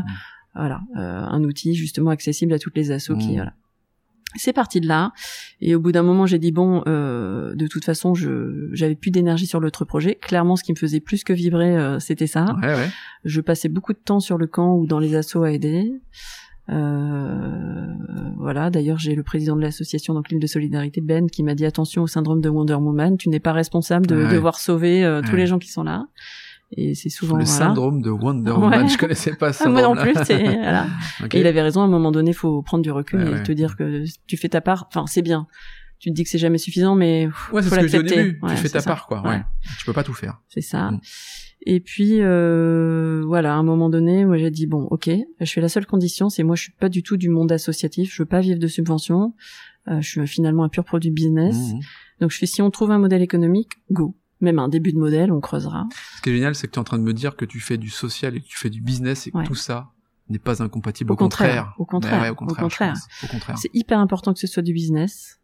Voilà, euh, un outil justement accessible à toutes les assos qui Mm. voilà. C'est parti de là. Et au bout d'un moment, j'ai dit bon, euh, de toute façon, je j'avais plus d'énergie sur l'autre projet. Clairement, ce qui me faisait plus que vibrer, euh, c'était ça. Ouais, ouais. Je passais beaucoup de temps sur le camp ou dans les assos à aider. Euh, voilà. D'ailleurs, j'ai le président de l'association donc l'île de solidarité Ben qui m'a dit attention au syndrome de Wonder Woman. Tu n'es pas responsable de Ouais. devoir sauver euh, tous Ouais. les gens qui sont là. Et c'est souvent le voilà. syndrome de Wonder Ouais. Woman, je connaissais pas *laughs* Ah, moi non plus. voilà. *laughs* Et il avait raison. À un moment donné, faut prendre du recul Ouais, et ouais. te dire que tu fais ta part. Enfin, c'est bien. Tu te dis que c'est jamais suffisant, mais Ouais, c'est ce que au début. Ouais, tu fais ta ça. part, quoi. Ouais. Ouais. Tu peux pas tout faire. C'est ça. Mm. Et puis euh, voilà, à un moment donné, moi j'ai dit bon, ok, je fais la seule condition, c'est moi je suis pas du tout du monde associatif, je veux pas vivre de subventions, euh, je suis finalement un pur produit business. Mhm. Donc je fais si on trouve un modèle économique, go. Même un début de modèle, on creusera. Ce qui est génial, c'est que tu es en train de me dire que tu fais du social et que tu fais du business et que Ouais. tout ça n'est pas incompatible. Au contraire, au contraire, Ouais, au contraire. C'est hyper important que ce soit du business.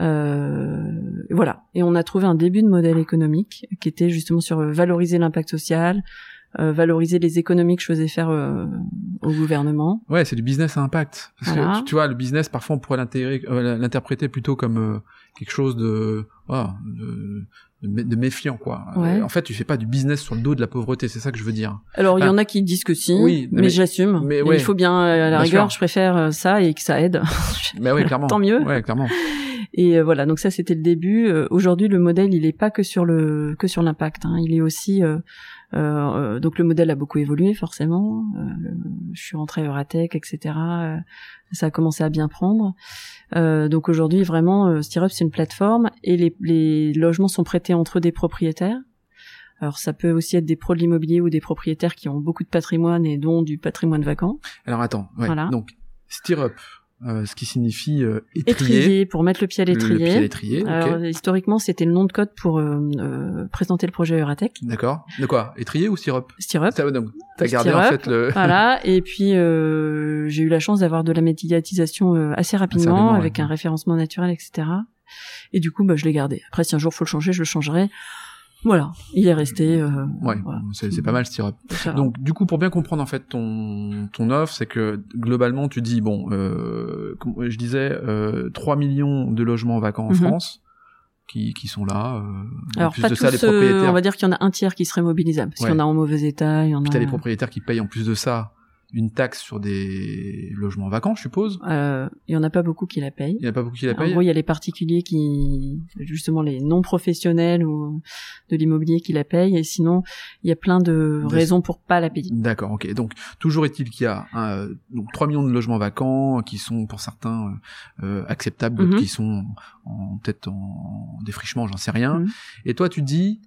Euh, voilà. Et on a trouvé un début de modèle économique qui était justement sur euh, valoriser l'impact social, euh, valoriser les économies que je faisais faire euh, au gouvernement. Ouais, c'est du business à impact. Parce Voilà. que tu, vois, le business, parfois, on pourrait l'interpréter plutôt comme quelque chose de, de, de, mé- de méfiant, quoi. Ouais. Euh, En fait, tu fais pas du business sur le dos de la pauvreté, c'est ça que je veux dire. Alors il y en a qui disent que si, Oui, mais, mais- j'assume. mais ouais. Il faut bien, euh, à la Bien rigueur, sûr. je préfère euh, ça et que ça aide. *laughs* Mais oui, clairement. Tant mieux. Ouais, clairement. Et euh, voilà, donc ça c'était le début. Euh, Aujourd'hui, le modèle, il est pas que sur le que sur l'impact. Hein. Il est aussi euh, euh, donc le modèle a beaucoup évolué forcément. Euh, je suis rentrée à Euratech, etc. Euh, ça a commencé à bien prendre. Euh, donc aujourd'hui, vraiment, Stirrup c'est une plateforme et les, les logements sont prêtés entre des propriétaires. Alors ça peut aussi être des pros de l'immobilier ou des propriétaires qui ont beaucoup de patrimoine et dont du patrimoine vacant. Alors attends, ouais. Voilà. Donc, stirrup, euh, ce qui signifie euh, étrier. Étrier pour mettre le pied à Le- Le pied à l'étrier. l'étrier. Alors, historiquement, c'était le nom de code pour euh, euh, présenter le projet Euratech. D'accord. De quoi? Étrier ou stirrup Stirrup. Ça, donc, t'as gardé en fait le. *laughs* Voilà. Et puis, euh, j'ai eu la chance d'avoir de la médiatisation euh, assez rapidement, rapidement, ouais. avec un référencement naturel, etc. Et du coup, bah, je l'ai gardé. Après, si un jour faut le changer, je le changerai. Voilà. Il est resté. Euh, Ouais, voilà. c'est pas mal. Ça va. Donc du coup pour bien comprendre en fait ton ton offre, c'est que globalement tu dis bon, euh, je disais euh, 3 millions de logements vacants en Mhm. France qui qui sont là. Euh, en Alors, plus pas de tous, ça, les euh, propriétaires. on va dire qu'il y en a un tiers qui serait mobilisable. Parce Ouais. qu'il y en a en mauvais état, il y en Puis a... t'as les propriétaires qui payent en plus de ça une taxe sur des logements vacants, je suppose. Euh, il y en a pas beaucoup qui la payent. Il y en a pas beaucoup qui la En payent. gros, il y a les particuliers qui, justement, les non professionnels ou de l'immobilier qui la payent, et sinon, il y a plein de raisons pour pas la payer. D'accord, ok. Donc toujours est-il qu'il y a euh, donc 3 millions de logements vacants qui sont pour certains euh, euh, acceptables, Mhm. qui sont en peut-être en défrichement, j'en sais rien. Mhm. Et toi tu dis,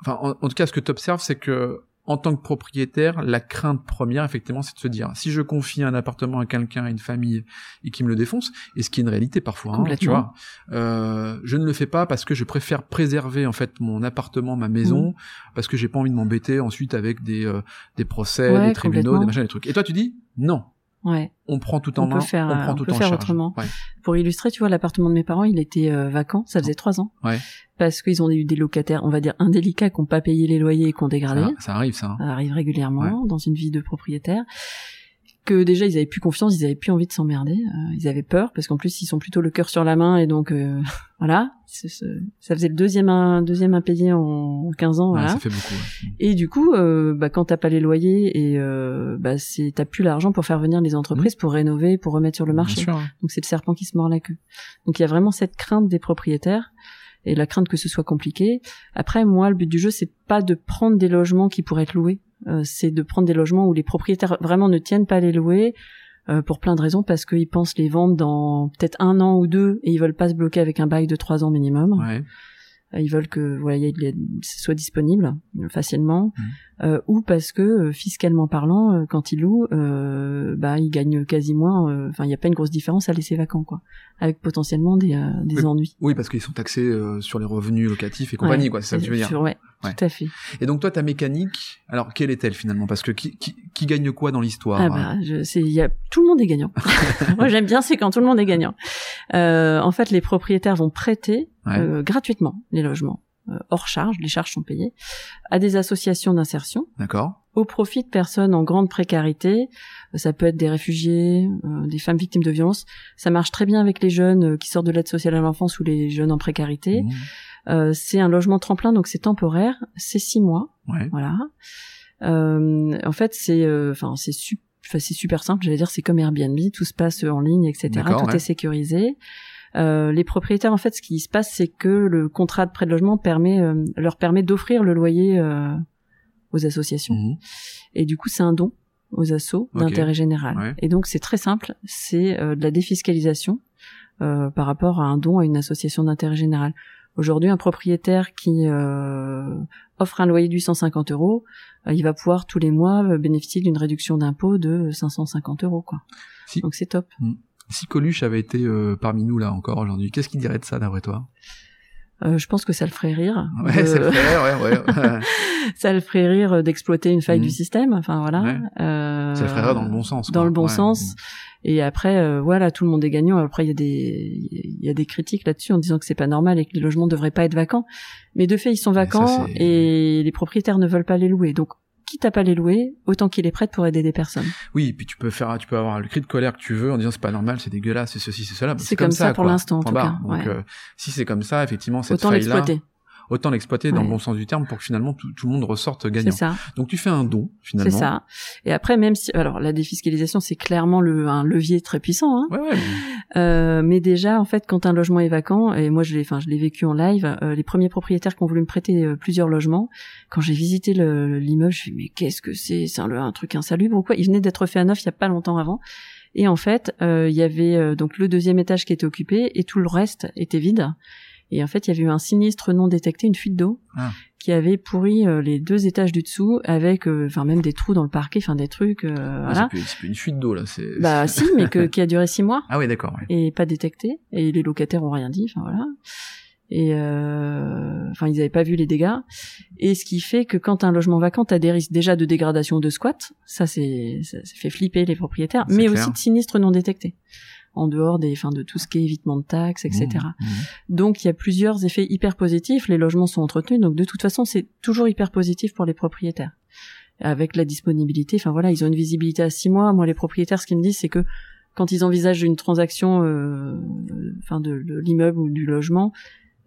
enfin en, en tout cas ce que tu observes c'est que en tant que propriétaire, la crainte première, effectivement, c'est de se dire si je confie un appartement à quelqu'un, à une famille, et qui me le défonce, et ce qui est une réalité parfois, hein, tu vois, euh, je ne le fais pas parce que je préfère préserver en fait mon appartement, ma maison, parce que j'ai pas envie de m'embêter ensuite avec des euh, des procès, Ouais, des tribunaux, des machins, des trucs. Et toi tu dis non, Ouais. on prend tout en On peut main, faire, on euh, on peut en faire charge. autrement. Ouais. Pour illustrer, tu vois, l'appartement de mes parents, il était euh, vacant, ça faisait trois ans. Ouais. Parce qu'ils ont eu des locataires, on va dire, indélicats, qui n'ont pas payé les loyers et qui ont dégradé. Ça, ça arrive ça. hein. Ça arrive régulièrement dans une vie de propriétaire. Que déjà ils avaient plus confiance, ils avaient plus envie de s'emmerder, euh, ils avaient peur parce qu'en plus ils sont plutôt le cœur sur la main et donc euh, *laughs* voilà, ça faisait le deuxième un deuxième impayé en 15 ans Ouais, voilà. ça fait beaucoup. ouais. Et du coup, euh, bah, quand t'as pas les loyers et euh, bah, c'est t'as plus l'argent pour faire venir les entreprises pour rénover, pour remettre sur le marché. Sûr. hein. Donc c'est le serpent qui se mord la queue. Donc il y a vraiment cette crainte des propriétaires et la crainte que ce soit compliqué. Après, moi, le but du jeu, c'est pas de prendre des logements qui pourraient être loués. Euh, c'est de prendre des logements où les propriétaires vraiment ne tiennent pas à les louer euh, pour plein de raisons parce qu'ils pensent les vendre dans peut-être un an ou deux et ils veulent pas se bloquer avec un bail de trois ans minimum. Ils veulent que voilà, il soit disponible euh, facilement, euh, ou parce que euh, fiscalement parlant, euh, quand ils louent, euh, bah ils gagnent quasi moins. euh, Enfin, il n'y a pas une grosse différence à laisser vacant, quoi, avec potentiellement des, euh, des Oui. ennuis. Oui, parce qu'ils sont taxés euh, sur les revenus locatifs et compagnie, Ouais. quoi. C'est ça que tu veux dire. Sur- ouais, Ouais. tout à fait. Et donc toi, ta mécanique, alors quelle est-elle finalement? Parce que qui, qui, qui gagne quoi dans l'histoire? Ah bah, je, c'est, il y a, tout le monde est gagnant. *laughs* Moi, j'aime bien, c'est quand tout le monde est gagnant. Euh, en fait, les propriétaires vont prêter Ouais. euh, gratuitement les logements, euh, hors charge, les charges sont payées, à des associations d'insertion D'accord. au profit de personnes en grande précarité. Euh, Ça peut être des réfugiés, euh, des femmes victimes de violences. Ça marche très bien avec les jeunes qui sortent de l'aide sociale à l'enfance ou les jeunes en précarité. Mmh. Euh, c'est un logement tremplin, donc c'est temporaire. C'est six mois. Ouais. Voilà. Euh, en fait, c'est, euh, enfin, c'est su- enfin, c'est super simple. J'allais dire, c'est comme Airbnb, tout se passe en ligne, etc. Tout ouais. est sécurisé. Euh, les propriétaires, en fait, ce qui se passe, c'est que le contrat de prêt de logement permet, euh, leur permet d'offrir le loyer euh, aux associations. Mmh. Et du coup, c'est un don aux assos d'intérêt général. Ouais. Et donc, c'est très simple. C'est euh, de la défiscalisation euh, par rapport à un don à une association d'intérêt général. Aujourd'hui, un propriétaire qui euh, offre un loyer de 850 euros, il va pouvoir tous les mois bénéficier d'une réduction d'impôt de 550 euros. Quoi. Si. Donc c'est top. Si Coluche avait été euh, parmi nous là encore aujourd'hui, qu'est-ce qu'il dirait de ça d'après toi? Euh, je pense que ça le ferait rire. Ouais, de- ça le fait, ouais, ouais. ouais. *laughs* ça le ferait rire euh, d'exploiter une faille du système. Enfin voilà. Ouais. Euh, ça le ferait rire dans le bon sens. dans le bon Ouais. sens. Et après, euh, voilà, tout le monde est gagnant. Après, il y a des, il y a des critiques là-dessus en disant que c'est pas normal et que les logements devraient pas être vacants. Mais de fait, ils sont ça, vacants et les propriétaires ne veulent pas les louer. Donc, quitte à pas les louer, autant qu'il est prêt pour aider des personnes. Oui, et puis tu peux faire, tu peux avoir le cri de colère que tu veux en disant c'est pas normal, c'est dégueulasse, c'est ceci, c'est cela. C'est comme ça pour l'instant, en tout cas, Donc ouais. euh, si c'est comme ça, effectivement, cette autant faille-là, l'exploiter. Autant l'exploiter dans Ouais. le bon sens du terme pour que finalement tout, tout le monde ressorte C'est gagnant. ça. Donc tu fais un don C'est finalement. ça. Et après, même si, alors, la défiscalisation, c'est clairement le, un levier très puissant, hein. Ouais, ouais. Euh, mais déjà, en fait, quand un logement est vacant, et moi je l'ai, enfin je l'ai vécu en live, euh, les premiers propriétaires qui ont voulu me prêter euh, plusieurs logements, quand j'ai visité le- l'immeuble, je me suis dit, mais qu'est-ce que c'est? C'est un, un truc insalubre ou quoi? Il venait d'être fait à neuf il y a pas longtemps avant. Et en fait, euh, il y avait euh, donc le deuxième étage qui était occupé et tout le reste était vide. Et en fait, il y avait eu un sinistre non détecté, une fuite d'eau, Ah. qui avait pourri euh, les deux étages du dessous, avec, euh, enfin même des trous dans le parquet, enfin des trucs, euh, Ah, voilà. c'est plus- c'est plus une fuite d'eau là. C'est. Bah si, mais que, *laughs* qui a duré six mois Ah oui, d'accord. Ouais. et pas détecté et les locataires ont rien dit enfin voilà et euh, enfin ils avaient pas vu les dégâts et ce qui fait que quand un logement vacant t'as des risques déjà de dégradation de squat ça c'est ça, ça fait flipper les propriétaires mais clair. aussi de sinistres non détectés en dehors des enfin de tout ce qui est évitement de taxes etc Mmh, mmh. donc il y a plusieurs effets hyper positifs les logements sont entretenus. Donc de toute façon c'est toujours hyper positif pour les propriétaires. Avec la disponibilité enfin voilà ils ont une visibilité à six mois. Moi les propriétaires ce qu'ils me disent c'est que quand ils envisagent une transaction euh, enfin de, de l'immeuble ou du logement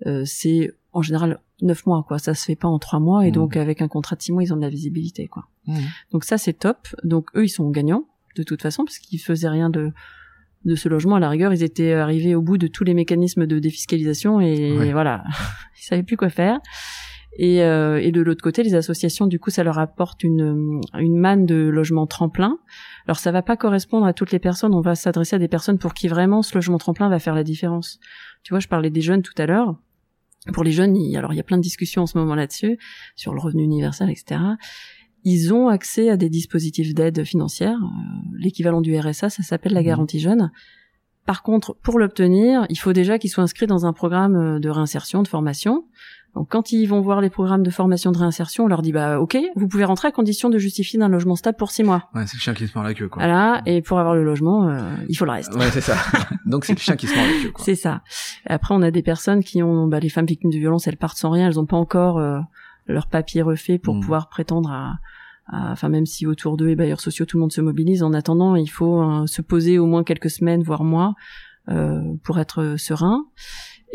euh, c'est en général neuf mois quoi. Ça se fait pas en trois mois. Et Mhm. donc avec un contrat de six mois ils ont de la visibilité quoi. Mmh. donc ça c'est top. Donc eux ils sont gagnants de toute façon parce qu'ils faisaient rien de de ce logement à la rigueur ils étaient arrivés au bout de tous les mécanismes de défiscalisation et voilà *laughs* ils savaient plus quoi faire et, euh, et de l'autre côté, les associations, du coup, ça leur apporte une, une manne de logements tremplin. Alors, ça va pas correspondre à toutes les personnes. On va s'adresser à des personnes pour qui vraiment ce logement tremplin va faire la différence. Tu vois, je parlais des jeunes tout à l'heure. Pour les jeunes, il, alors il y a plein de discussions en ce moment là-dessus sur le revenu universel, etc. Ils ont accès à des dispositifs d'aide financière. Euh, L'équivalent du RSA, ça s'appelle la Mhm. garantie jeune. Par contre, pour l'obtenir, il faut déjà qu'ils soient inscrits dans un programme euh, de réinsertion, de formation. Donc, quand ils vont voir les programmes de formation de réinsertion, on leur dit bah ok, vous pouvez rentrer à condition de justifier d'un logement stable pour six mois. Ouais, c'est le chien qui se mord la queue, quoi. Voilà, et pour avoir le logement, euh, il faut le reste. Ouais, c'est ça. *laughs* Donc c'est le chien qui se mord la queue, quoi. C'est ça. Après, on a des personnes qui ont, bah, les femmes victimes de violence, elles partent sans rien, elles n'ont pas encore euh, leur papier refait pour Mm. pouvoir prétendre à, enfin même si autour d'eux et bailleurs sociaux tout le monde se mobilise, en attendant, il faut euh, se poser au moins quelques semaines, voire mois, euh, pour être serein.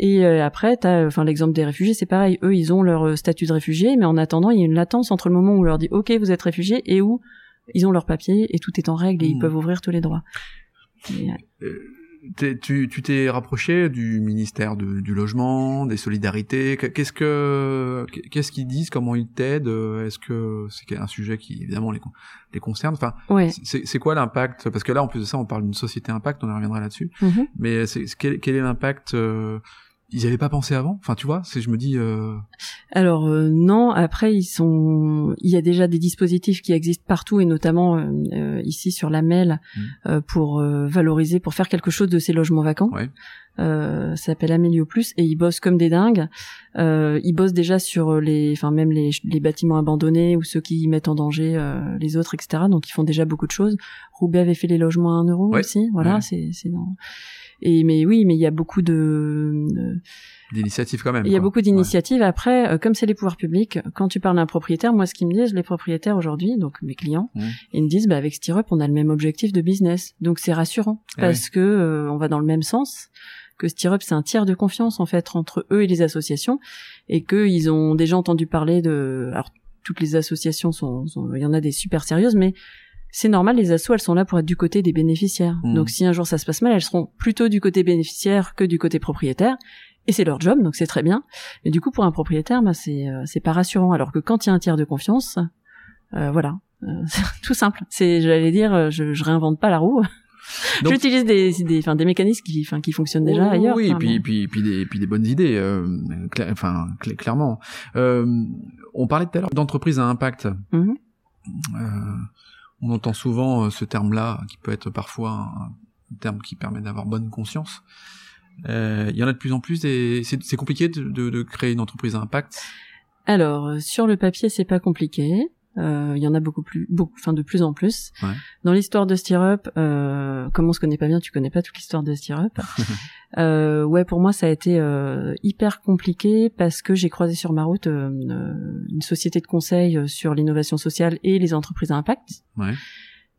Et euh, après, t'as, enfin l'exemple des réfugiés, c'est pareil. Eux, ils ont leur euh, statut de réfugié, mais en attendant, il y a une latence entre le moment où on leur dit OK, vous êtes réfugié, et où ils ont leur papier et tout est en règle et ils Mm. peuvent ouvrir tous les droits. Et, euh, tu tu t'es rapproché du ministère de- du logement, des solidarités. Qu- Qu'est-ce que qu'est-ce qu'ils disent? Comment ils t'aident? Est-ce que c'est un sujet qui évidemment les les concerne? Enfin, ouais. c'est c'est quoi l'impact? Parce que là, en plus de ça, on parle d'une société impact. On y reviendra là-dessus. Mhm. Mais quel, quel est l'impact euh, ils avaient pas pensé avant? Enfin, tu vois, c'est je me dis. Euh... Alors euh, non. Après, ils sont. Il y a déjà des dispositifs qui existent partout et notamment euh, euh ici sur la Mel mmh. pour valoriser, pour faire quelque chose de ces logements vacants. Ouais. ça s'appelle Amélio Plus et ils bossent comme des dingues. ils bossent déjà sur les, enfin même les, les, bâtiments abandonnés ou ceux qui mettent en danger les autres, etc. Donc ils font déjà beaucoup de choses. Roubaix avait fait les logements à 1 euro aussi. Voilà, c'est c'est dans et mais oui, mais il y a beaucoup de, d'initiatives quand même. Il y a beaucoup d'initiatives. Après, euh, comme c'est les pouvoirs publics, quand tu parles d'un propriétaire, moi, ce qu'ils me disent, les propriétaires aujourd'hui, donc mes clients, mmh. ils me disent, bah avec Stirrup, on a le même objectif de business, donc c'est rassurant eh parce que euh, on va dans le même sens. Que Stirrup, c'est un tiers de confiance en fait entre eux et les associations, et qu'ils ont déjà entendu parler de. Alors toutes les associations sont, il y en a des super sérieuses, mais c'est normal, les assos, elles sont là pour être du côté des bénéficiaires. Mmh. Donc si un jour ça se passe mal, elles seront plutôt du côté bénéficiaire que du côté propriétaire. Et c'est leur job, donc c'est très bien. Mais du coup, pour un propriétaire, bah, c'est euh, pas rassurant. Alors que quand il y a un tiers de confiance, euh, voilà, euh, *laughs* tout simple. C'est, j'allais dire, je, je réinvente pas la roue. *laughs* J'utilise des, des, enfin, des mécanismes qui, enfin, qui fonctionnent déjà ailleurs. Oui, et puis, puis, puis, des, puis des bonnes idées, euh, enfin, clairement. Euh, on parlait tout à l'heure d'entreprise à impact. Mmh. Euh, on entend souvent euh, ce terme-là, qui peut être parfois un, terme qui permet d'avoir bonne conscience. Euh, il y en a de plus en plus et c'est compliqué de, de, créer une entreprise à impact? Alors euh, sur le papier c'est pas compliqué. Euh, il y en a beaucoup plus, beaucoup, enfin de plus en plus. Ouais. Dans l'histoire de Stirrup, euh, comme on se connaît pas bien, tu connais pas toute l'histoire de Stirrup. *laughs* euh, ouais, pour moi ça a été euh, hyper compliqué parce que j'ai croisé sur ma route euh, une société de conseil sur l'innovation sociale et les entreprises à impact. Ouais.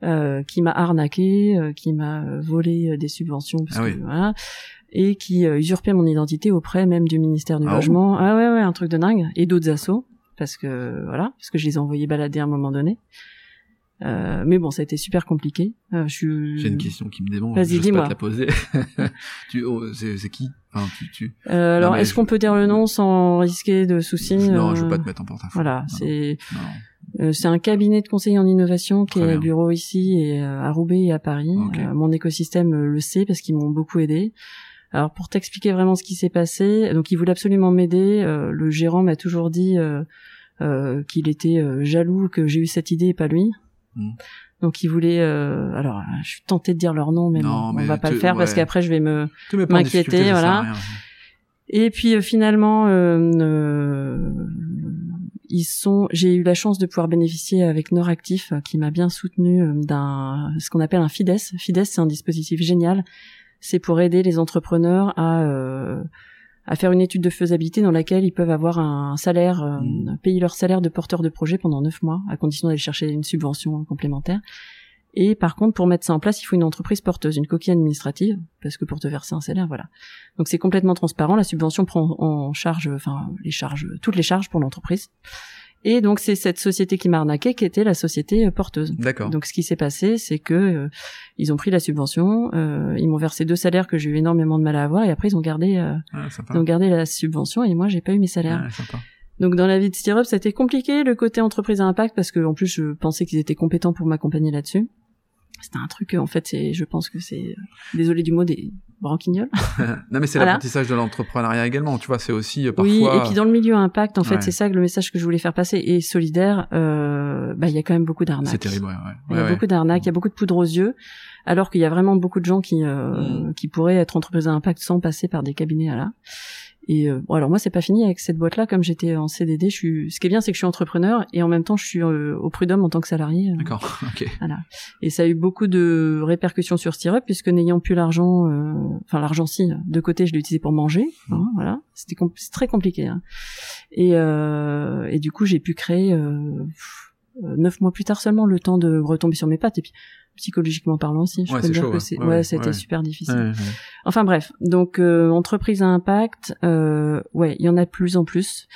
Euh, qui m'a arnaqué, euh, qui m'a volé des subventions, parce ah que, voilà, et qui usurpait mon identité auprès même du ministère du ah logement. ah ouais ouais, un truc de dingue, et d'autres assos parce que voilà, parce que je les ai envoyés balader à un moment donné. Euh, mais bon, ça a été super compliqué. Euh, je J'ai une question qui me démonte. Vas-y, dis-moi. la poser. *laughs* tu, oh, c'est, qui? Enfin, tu, tu... Euh, Alors, est-ce qu'on peut dire le nom sans risquer de soucis Non, je veux pas te mettre en porte-à-faux. Voilà, c'est euh, c'est un cabinet de conseil en innovation qui Très est bureau ici et euh, à Roubaix et à Paris. Euh, mon écosystème euh, le sait parce qu'ils m'ont beaucoup aidé. Alors pour t'expliquer vraiment ce qui s'est passé, donc ils voulaient absolument m'aider. Euh, le gérant m'a toujours dit euh, euh, qu'il était euh, jaloux que j'ai eu cette idée et pas lui. Mm. Donc il voulait. euh, alors je suis tentée de dire leur nom, mais Non, bon, mais on va pas te- le faire parce qu'après je vais me. M'inquiéter, ça voilà. Et puis euh, finalement, euh, euh, ils sont. J'ai eu la chance de pouvoir bénéficier avec Noractif, qui m'a bien soutenu d'un ce qu'on appelle un Fides. Fides, c'est un dispositif génial. C'est pour aider les entrepreneurs à euh, à faire une étude de faisabilité dans laquelle ils peuvent avoir un salaire, euh, Mm. payer leur salaire de porteur de projet pendant neuf mois, à condition d'aller chercher une subvention complémentaire. Et par contre, pour mettre ça en place, il faut une entreprise porteuse, une coquille administrative, parce que pour te verser un salaire, voilà. Donc c'est complètement transparent. La subvention prend en charge, enfin les charges, toutes les charges pour l'entreprise. Et donc c'est cette société qui m'a arnaqué qui était la société euh, porteuse. D'accord. Donc ce qui s'est passé, c'est que euh, ils ont pris la subvention, euh, ils m'ont versé deux salaires que j'ai eu énormément de mal à avoir, et après ils ont gardé, euh, Ah, ils ont gardé la subvention, et moi j'ai pas eu mes salaires. Ah, sympa. Donc dans la vie de Stirrup, ça a été compliqué le côté entreprise à impact parce que en plus je pensais qu'ils étaient compétents pour m'accompagner là-dessus. C'était un truc en fait, c'est, je pense que c'est, euh, désolé du mot, des branquignoles. *laughs* non mais c'est Voilà. l'apprentissage de l'entrepreneuriat également. Tu vois, c'est aussi euh, parfois. Oui, et puis dans le milieu impact, en fait, Ouais. c'est ça que le message que je voulais faire passer. Et solidaire, euh, bah il y a quand même beaucoup d'arnaques. C'est terrible. Ouais, ouais. Il y a beaucoup d'arnaques, il y a beaucoup de poudre aux yeux, alors qu'il y a vraiment beaucoup de gens qui euh, Mm. qui pourraient être entreprises à impact sans passer par des cabinets à là. Et euh, bon, alors moi c'est pas fini avec cette boîte là, comme j'étais en CDD, je suis. Ce qui est bien, c'est que je suis entrepreneur et en même temps je suis euh, au prud'homme en tant que salarié. euh, D'accord. *laughs* Ok. et ça a eu beaucoup de répercussions sur Stirrup puisque n'ayant plus l'argent, euh, enfin l'argent si, de côté je l'ai utilisé pour manger, hein, voilà. C'était com- très compliqué. hein. Et, euh, et du coup j'ai pu créer pff, neuf mois plus tard seulement le temps de retomber sur mes pattes et puis psychologiquement parlant aussi. Je Ouais, peux c'est dire chaud, que c'est Ouais, ouais, ouais, c'était super difficile. Enfin bref, donc euh, entreprise à impact, euh, ouais, il y en a de plus en plus.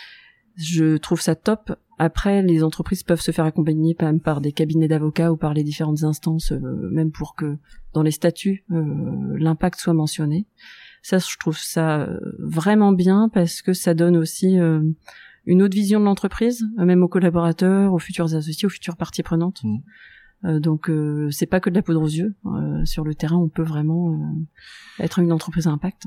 Je trouve ça top. Après, les entreprises peuvent se faire accompagner par, par des cabinets d'avocats ou par les différentes instances, euh, même pour que dans les statuts euh, l'impact soit mentionné. Ça, je trouve ça euh, vraiment bien parce que ça donne aussi une autre vision de l'entreprise, même aux collaborateurs, aux futurs associés, aux futures parties prenantes. Mhm. Euh, donc euh, c'est pas que de la poudre aux yeux. Euh, sur le terrain, on peut vraiment euh, être une entreprise à impact.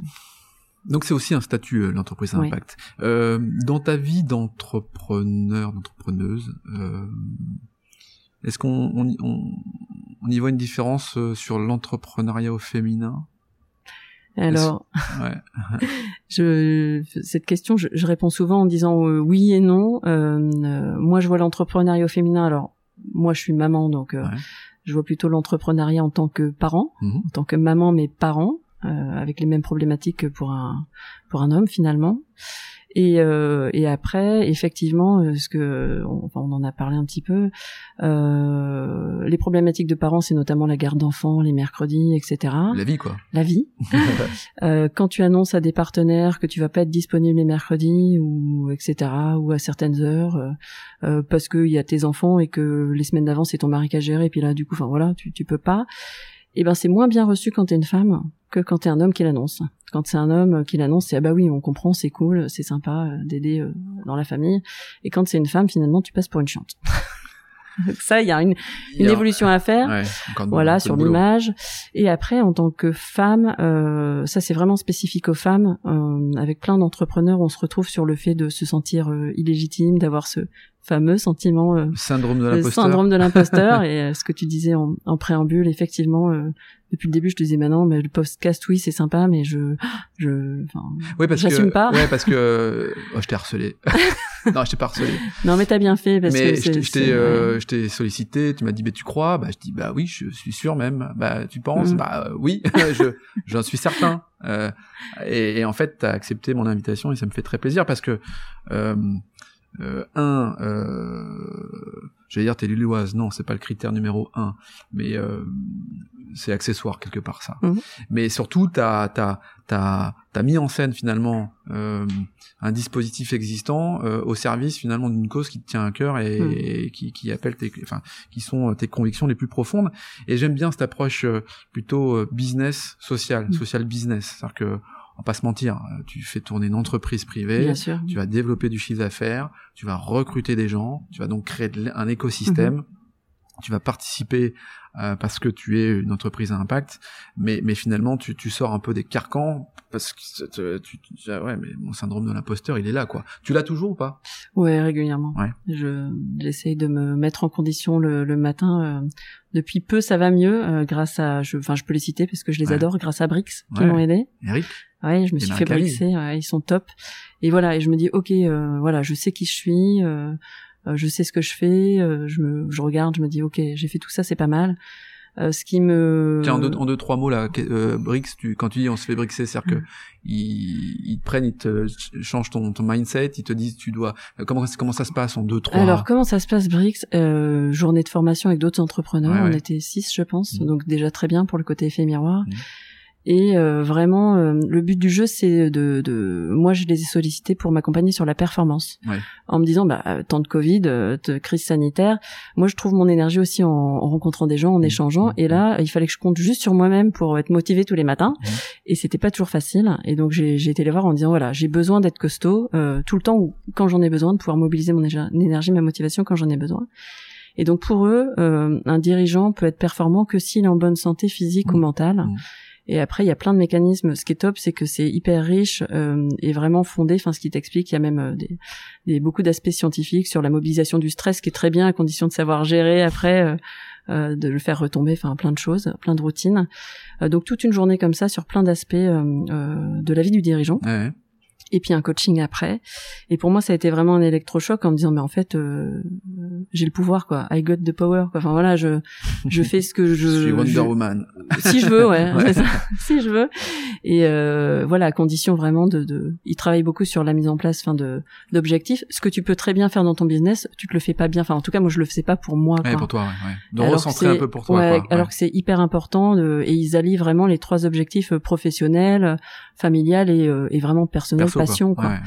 Donc c'est aussi un statut l'entreprise à Oui. impact. Euh, dans ta vie d'entrepreneur, d'entrepreneuse, euh, est-ce qu'on on, y- on, on y voit une différence sur l'entrepreneuriat au féminin? Alors, Ouais. *laughs* *laughs* je, cette question, je, je réponds souvent en disant euh, oui et non. Moi, je vois l'entrepreneuriat au féminin. Alors, moi, je suis maman, donc euh, Ouais. je vois plutôt l'entrepreneuriat en tant que parent, Mhm. en tant que maman, mais parent, euh, avec les mêmes problématiques que pour un pour un homme finalement. Et, euh, et après, effectivement, euh, ce que on, en a parlé un petit peu, euh, les problématiques de parents, c'est notamment la garde d'enfants, les mercredis, etc. La vie, quoi. La vie. *laughs* Euh, quand tu annonces à des partenaires que tu vas pas être disponible les mercredis ou etc. ou à certaines heures euh, euh, parce qu'il y a tes enfants et que les semaines d'avant c'est ton mari qui a géré et puis là du coup enfin voilà tu tu peux pas. Et ben c'est moins bien reçu quand t'es une femme que quand t'es un homme qui l'annonce. Quand c'est un homme qui l'annonce, c'est ah bah oui on comprend, c'est cool, c'est sympa euh, d'aider euh, dans la famille. Et quand c'est une femme finalement tu passes pour une chiante. Donc *laughs* ça il y a une, une a- évolution à faire Ouais, voilà sur l'image et après en tant que femme euh, ça c'est vraiment spécifique aux femmes euh, avec plein d'entrepreneurs on se retrouve sur le fait de se sentir euh, illégitime d'avoir ce fameux sentiment euh, Syndrome de l'imposteur. syndrome de l'imposteur *laughs* et euh, ce que tu disais en, en préambule effectivement euh, depuis le début je te disais maintenant mais le podcast oui c'est sympa mais je *gasps* je Oui, parce que, pas. Ouais, parce que *laughs* oh, je t'ai harcelé. *laughs* non, je t'ai pas harcelé. non mais t'as bien fait parce mais que je c'est- t'ai- je t'ai c'est- euh, ouais. je t'ai sollicité, tu m'as dit, bah, tu crois? Bah, je dis, bah oui, je suis sûr même. Bah, tu penses? Mm. Bah oui, je j'en suis certain. Et, et en fait, t'as accepté mon invitation et ça me fait très plaisir parce que euh, euh, un, euh, j'allais dire t'es lilloise, non, c'est pas le critère numéro un, mais euh, c'est accessoire quelque part ça. Mhm. Mais surtout, t'as t'as t'as t'as mis en scène finalement euh, un dispositif existant euh, au service finalement d'une cause qui te tient à cœur et, Mhm. et qui qui appelle tes enfin qui sont tes convictions les plus profondes. Et j'aime bien cette approche euh, plutôt euh, business social, social business, c'est-à-dire que on va pas se mentir, euh, tu fais tourner une entreprise privée, bien sûr tu vas développer du chiffre d'affaires, tu vas recruter des gens, tu vas donc créer un écosystème, tu vas participer euh, parce que tu es une entreprise à impact, mais, mais finalement tu, tu sors un peu des carcans parce que tu, tu, tu- ah ouais mais mon syndrome de l'imposteur il est là quoi. Tu l'as toujours ou pas? Ouais, régulièrement. Ouais. Je j'essaye de me mettre en condition le, le matin. euh, depuis peu, ça va mieux euh, grâce à, je, enfin, je peux les citer parce que je les Ouais. adore grâce à Brix qui Ouais. m'ont aidé. Eric Ouais, je me suis fait brixer. ouais, ils sont top. Et voilà, et je me dis, ok, euh, voilà, je sais qui je suis. euh, euh, je sais ce que je fais. euh, je me, je regarde, je me dis, ok, j'ai fait tout ça, c'est pas mal. Euh, ce qui me Tiens, en deux, en deux, trois mots là, euh, Brix, tu, quand tu dis on se fait brixer, c'est-à-dire que Mm. ils, ils te prennent, ils te ch- changent ton, ton mindset, ils te disent tu dois euh, comment comment ça se passe en deux trois. Alors comment ça se passe Brix? Euh, Journée de formation avec d'autres entrepreneurs. Ouais, On ouais. était six, je pense, Mhm. donc déjà très bien pour le côté effet miroir. Mhm. Et euh, vraiment, euh, le but du jeu, c'est de, de, moi, je les ai sollicités pour m'accompagner sur la performance, Ouais. en me disant, bah, euh, temps de Covid, euh, de crise sanitaire, moi, je trouve mon énergie aussi en, en rencontrant des gens, en Mhm. échangeant. Mhm. Et là, il fallait que je compte juste sur moi-même pour être motivée tous les matins. Mhm. Et c'était pas toujours facile. Et donc, j'ai été les voir en disant, voilà, j'ai besoin d'être costaud euh, tout le temps ou quand j'en ai besoin, de pouvoir mobiliser mon énergie, ma motivation quand j'en ai besoin. Et donc pour eux, euh, un dirigeant peut être performant que s'il est en bonne santé physique ou Mhm. mentale. Et après, il y a plein de mécanismes. Ce qui est top, c'est que c'est hyper riche euh, et vraiment fondé. Enfin, ce qui t'explique, il y a même euh, des, des- beaucoup d'aspects scientifiques sur la mobilisation du stress, qui est très bien à condition de savoir gérer après, euh, euh, de le faire retomber. Enfin, plein de choses, plein de routines. Euh, donc toute une journée comme ça sur plein d'aspects euh, euh, de la vie du dirigeant Ouais. Et puis un coaching après. Et pour moi, ça a été vraiment un électrochoc en me disant, mais en fait, euh, j'ai le pouvoir, quoi. I got the power, quoi. Enfin voilà, je je fais ce que *laughs* je, Je suis Wonder je- Woman. *laughs* si je veux, ouais, Ouais. ça. *laughs* si je veux. Et euh, voilà, à condition vraiment de, de, il travaille beaucoup sur la mise en place, enfin de d'objectifs. Ce que tu peux très bien faire dans ton business, tu te le fais pas bien. Enfin, en tout cas, moi, je le faisais pas pour moi. Ouais, quoi. pour toi, ouais. ouais. De Alors recentrer un peu pour toi. ouais, quoi. alors Ouais. que c'est hyper important de, et ils allient vraiment les trois objectifs euh, professionnels, euh, familial et, euh, et vraiment personnel, Perso, quoi. Passion, quoi. Ouais, ouais.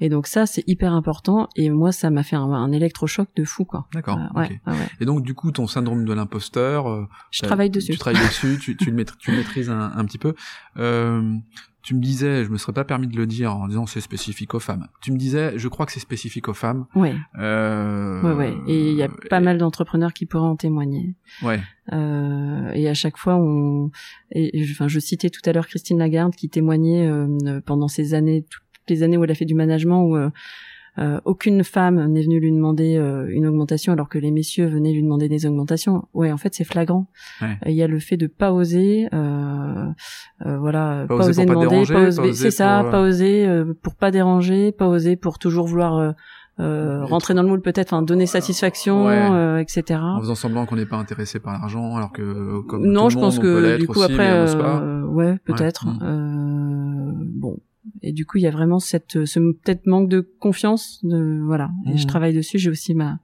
Et donc ça, c'est hyper important. Et moi, ça m'a fait un, un électrochoc de fou, quoi. D'accord. Euh, ouais. Et donc du coup, ton syndrome de l'imposteur, euh, Je travaille dessus. Tu travailles dessus, tu, tu, le maîtri- tu le maîtrises un, un petit peu. Euh, tu me disais, je me serais pas permis de le dire en disant c'est spécifique aux femmes. Tu me disais, je crois que c'est spécifique aux femmes. Ouais. Euh, Ouais, ouais. Et il y a pas mal d'entrepreneurs qui pourraient en témoigner. Ouais. Euh, et à chaque fois, on, et, enfin, je citais tout à l'heure Christine Lagarde qui témoignait euh, pendant ces années, toutes les années où elle a fait du management, où euh, aucune femme n'est venue lui demander euh, une augmentation, alors que les messieurs venaient lui demander des augmentations. Ouais, en fait, c'est flagrant. Ouais. Euh, Il y a le fait de pas oser, euh, euh, voilà, Pas pas, oser pour pas demander, déranger, pas pas oser, c'est ça, pour, euh, pas oser euh, pour pas déranger, pas oser pour toujours vouloir euh, rentrer dans le moule peut-être, enfin donner satisfaction, Ouais. euh, etc. En faisant semblant qu'on n'est pas intéressé par l'argent, alors que comme non, tout je le pense monde, on peut que du coup aussi, après, pas. euh, ouais, peut-être. Mm. Euh, bon, et du coup, il y a vraiment cette, ce peut-être manque de confiance. De voilà, et je travaille dessus. J'ai aussi ma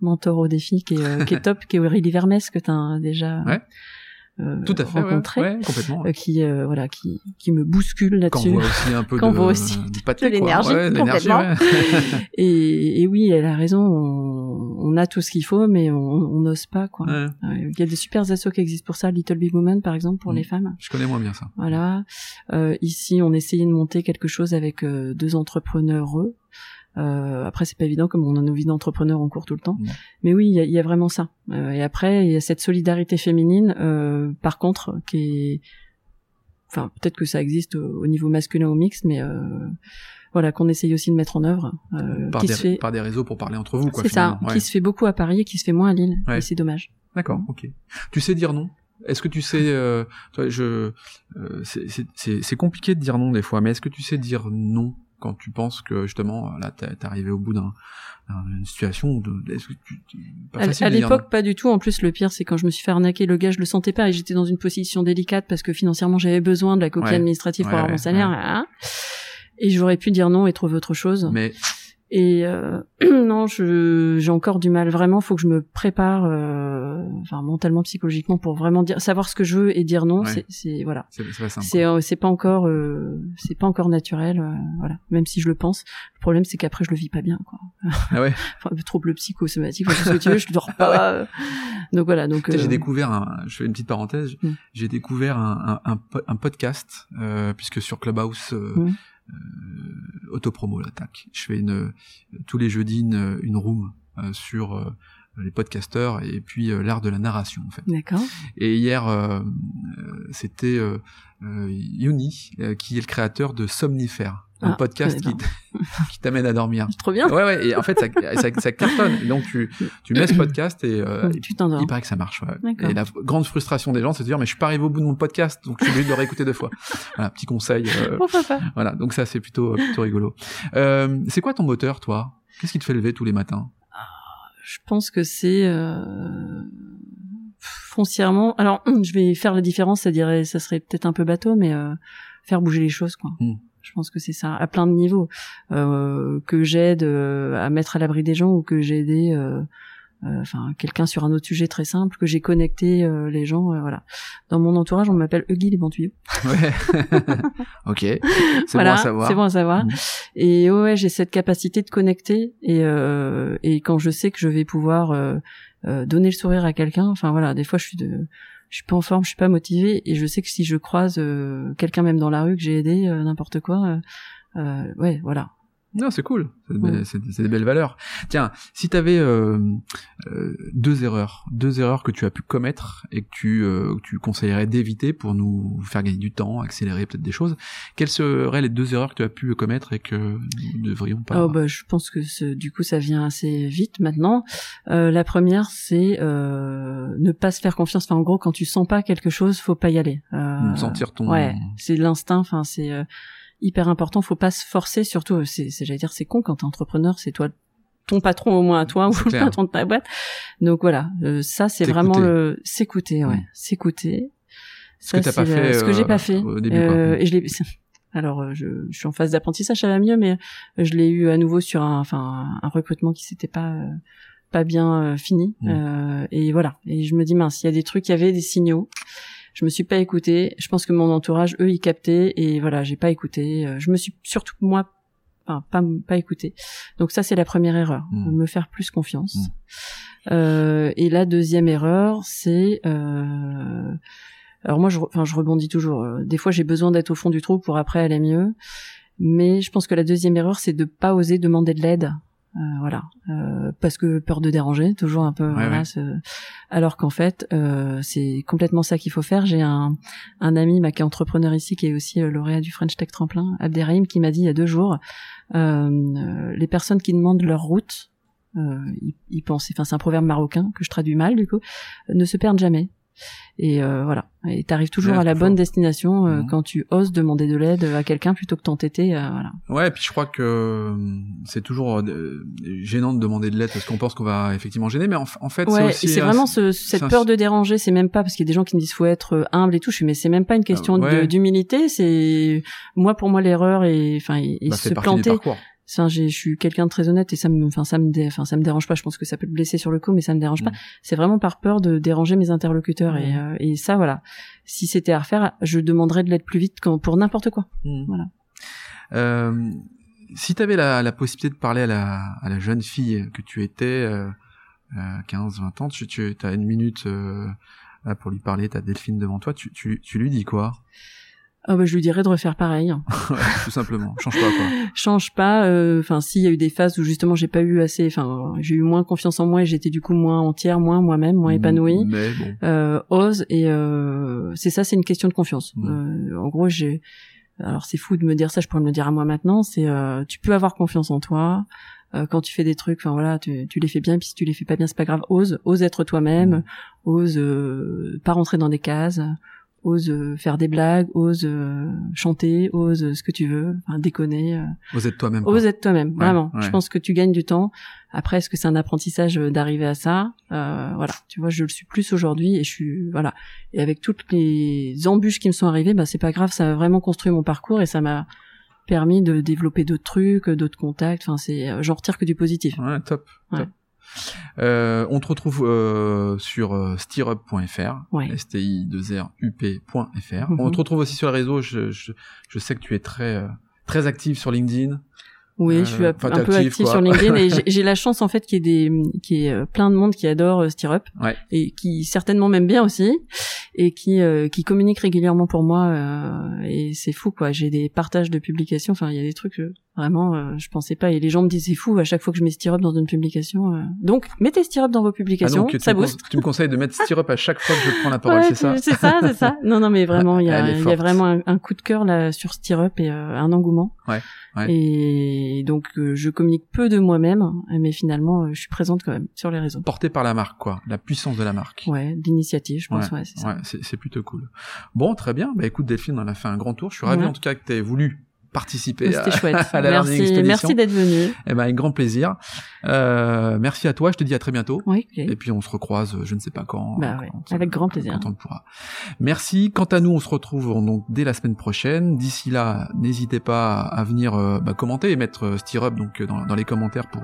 mentor au défi qui est, euh, qui est *laughs* top, qui est Aurélie Vermès que tu as déjà Ouais. Euh, Tout à fait, ouais, rencontré, ouais, complètement. euh, qui euh, voilà, qui qui me bouscule là-dessus. on voit aussi un peu de, voit aussi de l'énergie, complètement. *laughs* Et, et oui, elle a raison. On, on a tout ce qu'il faut, mais on n'ose pas quoi. Il y a des super assos qui existent pour ça, Little Big Woman par exemple pour Mm. les femmes. Je connais moins bien ça. Voilà. Euh, ici, on essayait de monter quelque chose avec deux entrepreneurs. eux. Euh, après, c'est pas évident comme on a nos vies d'entrepreneurs en cours tout le temps. Mais oui, il y a, y a vraiment ça. Euh, et après, il y a cette solidarité féminine, euh, par contre, qui est, enfin, peut-être que ça existe au, au niveau masculin ou mixte, mais euh, voilà, qu'on essaye aussi de mettre en œuvre, euh, Par qui des, se fait. par des réseaux pour parler entre vous, quoi. C'est ça. Ouais. qui se fait beaucoup à Paris et qui se fait moins à Lille. Ouais. Et c'est dommage. D'accord, ok. Tu sais dire non? Est-ce que tu sais, euh, toi, je, euh, c'est- c'est c'est- c'est compliqué de dire non des fois, mais est-ce que tu sais dire non? Quand tu penses que justement là t'es arrivé au bout d'un- d'un- d'une situation où de, est-ce que tu, pas À, facile à dire l'époque, pas du tout. En plus, le pire, c'est quand je me suis fait arnaquer, le gars, je le sentais pas et j'étais dans une position délicate parce que financièrement, j'avais besoin de la coquille Ouais. administrative Ouais, pour avoir mon salaire. ouais. hein. Et j'aurais pu dire non et trouver autre chose. Mais Et euh, *clears throat* non, je j'ai encore du mal. Vraiment, faut que je me prépare, euh, enfin mentalement, psychologiquement, pour vraiment dire, savoir ce que je veux et dire non. Ouais. C'est, voilà. c'est pas simple. C'est euh, c'est pas encore euh, c'est pas encore naturel. euh, voilà. Même si je le pense. Le problème, c'est qu'après, je le vis pas bien. Quoi. Ah ouais. *laughs* Enfin, trouble psychosomatique, enfin, ce que tu veux, je dors *laughs* pas. euh. Donc voilà, donc J'ai euh, découvert, un, je fais une petite parenthèse, Mm. j'ai découvert un, un, un, po- un podcast, euh, puisque sur Clubhouse, euh, Mm. Euh, autopromo, tac. Je fais une, tous les jeudis une, une room euh, sur euh, les podcasteurs et puis euh, l'art de la narration, en fait. D'accord. Et hier, euh, euh, c'était euh, euh, euh, qui est le créateur de Somnifère, un Ah, podcast *laughs* qui t'amène à dormir. Trop bien. Ouais, ouais, et en fait, ça, ça, ça cartonne. Et donc, tu, tu mets ce podcast et, euh, tu t'endors. il paraît que ça marche. Ouais. Et la grande frustration des gens, c'est de dire, mais je suis pas arrivé au bout de mon podcast, donc je suis obligé de le réécouter deux fois. Voilà, petit conseil. euh, *laughs* Pourquoi pas voilà, donc ça, c'est plutôt, plutôt rigolo. Euh, c'est quoi ton moteur, toi? Qu'est-ce qui te fait lever tous les matins? Je pense que c'est euh, foncièrement. Alors, je vais faire la différence. Ça dirait, ça serait peut-être un peu bateau, mais euh, faire bouger les choses, quoi. Mm. Je pense que c'est ça, à plein de niveaux. Euh, que j'aide à mettre à l'abri des gens ou que j'ai aidé, enfin, quelqu'un sur un autre sujet très simple, que j'ai connecté euh, les gens, euh, voilà. Dans mon entourage, on m'appelle Huggy les bons tuyaux. Ouais. *laughs* ok. C'est voilà, bon à savoir. C'est bon à savoir. Mhm. Et ouais, j'ai cette capacité de connecter et euh, et quand je sais que je vais pouvoir euh, euh, donner le sourire à quelqu'un, enfin voilà, des fois je suis de je suis pas en forme, je suis pas motivée et je sais que si je croise euh, quelqu'un même dans la rue que j'ai aidé euh, n'importe quoi euh, euh, ouais, voilà. Non, c'est cool. C'est des, belles valeurs. Tiens, si tu avais deux erreurs, deux erreurs que tu as pu commettre et que tu, euh, que tu conseillerais d'éviter pour nous faire gagner du temps, accélérer peut-être des choses, quelles seraient les deux erreurs que tu as pu commettre et que nous ne devrions pas Oh bah je pense que ce, du coup ça vient assez vite maintenant. Euh, la première c'est euh, ne pas se faire confiance. Enfin en gros quand tu sens pas quelque chose, faut pas y aller. Euh, sentir ton... Ouais, c'est l'instinct. Enfin, c'est euh, hyper important. Faut pas se forcer. Surtout, c'est, j'allais dire, c'est con quand t'es entrepreneur. C'est toi ton patron au moins à toi ou le patron de ta boîte. Donc voilà, euh, ça c'est vraiment le s'écouter. Ouais, s'écouter. Ce que t'as pas c'est, fait, ce que j'ai euh, pas fait. au début, quoi. Euh, et je l'ai. *laughs* Alors, euh, je, je suis en phase d'apprentissage, ça va mieux, mais je l'ai eu à nouveau sur un, enfin, un recrutement qui s'était pas, pas bien euh, fini. Mm. Euh, et voilà. Et je me dis mince, il y a des trucs, il y avait des signaux. Je me suis pas écoutée. Je pense que mon entourage, eux, ils captaient. Et voilà, j'ai pas écouté. Euh, Je me suis surtout moi, enfin, pas pas écouté. Donc ça, c'est la première erreur. Mm. Me faire plus confiance. Mm. Euh, et la deuxième erreur, c'est euh, Alors moi, je, enfin, je rebondis toujours. Euh, Des fois, j'ai besoin d'être au fond du trou pour après aller mieux. Mais je pense que la deuxième erreur, c'est de pas oser demander de l'aide. Euh, voilà, Euh, parce que peur de déranger, toujours un peu. Ouais, voilà, ouais. ce- Alors qu'en fait, euh, c'est complètement ça qu'il faut faire. J'ai un, un ami bah, qui est entrepreneur ici, qui est aussi euh, lauréat du French Tech Tremplin, Abderrahim, qui m'a dit il y a deux jours, euh, les personnes qui demandent leur route, euh, ils, ils pensent, enfin c'est un proverbe marocain que je traduis mal du coup, ne se perdent jamais. Et euh, voilà, et t'arrives toujours Ouais, à la bonne destination euh, Mhm. quand tu oses demander de l'aide à quelqu'un plutôt que t'entêter. euh, voilà. Ouais, et puis je crois que euh, c'est toujours euh, gênant de demander de l'aide parce qu'on pense qu'on va effectivement gêner, mais en, en fait, c'est Ouais, c'est vraiment ce, cette peur de déranger. C'est même pas parce qu'il y a des gens qui me disent faut être euh, humble et tout. Je suis mais c'est même pas une question Ah, ouais. de- d'humilité. C'est moi pour moi l'erreur et enfin et bah, se planter. Enfin, je suis quelqu'un de très honnête et ça me, enfin, ça me, dé- enfin, ça me dérange pas. Je pense que ça peut te blesser sur le coup, mais ça me dérange pas. Mm. C'est vraiment par peur de déranger mes interlocuteurs et, Mm. euh, et ça, voilà. Si c'était à refaire, je demanderais de l'aide plus vite pour n'importe quoi. Mhm. Voilà. Euh, si tu avais la, la possibilité de parler à la, à la jeune fille que tu étais, euh, euh, 15, 20 ans, tu, tu as une minute euh, pour lui parler, t'as Delphine devant toi, tu, tu, tu lui dis quoi? Ah bah, je lui dirais de refaire pareil. *laughs* Ouais, Tout simplement, change pas quoi. *laughs* Change pas. euh, Enfin, s'il y a eu des phases où justement j'ai pas eu assez, enfin, j'ai eu moins confiance en moi et j'étais du coup moins entière, moins moi-même, moins épanouie. Mais bon. euh, ose et euh, c'est ça c'est une question de confiance Mm. Euh, en gros j'ai alors c'est fou de me dire ça je pourrais me le dire à moi maintenant c'est euh, tu peux avoir confiance en toi quand tu fais des trucs enfin voilà tu, tu les fais bien puis si tu les fais pas bien c'est pas grave ose ose être toi-même Mm. ose euh, pas rentrer dans des cases ose euh, faire des blagues ose euh, chanter ose ce que tu veux enfin, déconner euh, Vous êtes toi-même. Ose être toi-même, vraiment. ouais. Je pense que tu gagnes du temps. Après, est-ce que c'est un apprentissage euh, d'arriver à ça? Euh, Voilà, tu vois, je le suis plus aujourd'hui et je suis voilà. Et avec toutes les embûches qui me sont arrivées, bah c'est pas grave, ça a vraiment construit mon parcours et ça m'a permis de développer d'autres trucs, d'autres contacts. Enfin, c'est, euh, j'en retire que du positif. Ouais, top. Ouais. top. Euh, on te retrouve euh, sur euh, stirup.fr, Ouais. sti2rup.fr. Mhm. On te retrouve aussi sur les réseaux. Je, je, je sais que tu es très euh, très active sur LinkedIn. Oui, Euh, je suis un enfin, peu active, sur LinkedIn et *laughs* j'ai- la chance en fait qu'il y ait des, qu'il y ait euh, plein de monde qui adore euh, Stirrup Ouais. et qui certainement m'aime bien aussi et qui euh, qui communique régulièrement pour moi euh, et c'est fou quoi. J'ai des partages de publications, enfin il y a des trucs euh, vraiment euh, je pensais pas et les gens me disent c'est fou à chaque fois que je mets Stirrup dans une publication. euh. Donc mettez Stirrup dans vos Ah publications, donc tu ça booste. tu me conseilles de mettre Stirup à chaque fois que je prends la *laughs* parole, Ouais, c'est ça C'est ça, c'est ça. *laughs* Non, non, mais vraiment, il y a, il y a vraiment un, un coup de cœur là sur Stirrup et euh, un engouement. Ouais, ouais. Et donc, je communique peu de moi-même, mais finalement, je suis présente quand même sur les réseaux. Porté par la marque, quoi. La puissance de la marque. Ouais, d'initiative, je pense, ouais, c'est ça. C'est c'est plutôt cool. Bon, très bien. Bah écoute Delphine, on a fait un grand tour. Je suis ravi en tout cas que tu aies voulu participer à, chouette. *laughs* à la Learning merci, Expedition. merci d'être venu. Eh ben, avec grand plaisir. Euh, merci à toi. Je te dis à très bientôt. Oui. Et puis on se recroise, je ne sais pas quand. Bah quand- ouais, avec grand plaisir. Quand on le pourra. Merci. Quant à nous, on se retrouve donc dès la semaine prochaine. D'ici là, n'hésitez pas à venir euh, bah, commenter et mettre euh, Stirrup donc euh, dans, dans les commentaires pour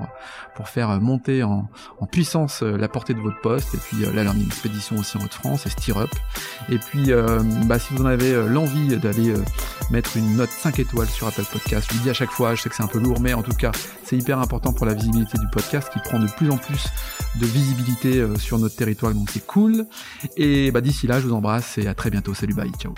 pour faire euh, monter en, en puissance la portée de votre poste et puis la Learning Expedition aussi en Haute-France et Stirrup. Et puis bah, si vous en avez l'envie d'aller mettre une note 5 étoiles sur Apple Podcast, je le dis à chaque fois, je sais que c'est un peu lourd, mais en tout cas c'est hyper important pour la visibilité du podcast qui prend de plus en plus de visibilité euh, sur notre territoire, donc c'est cool. Et bah, d'ici là, je vous embrasse et à très bientôt. Salut, bye, ciao.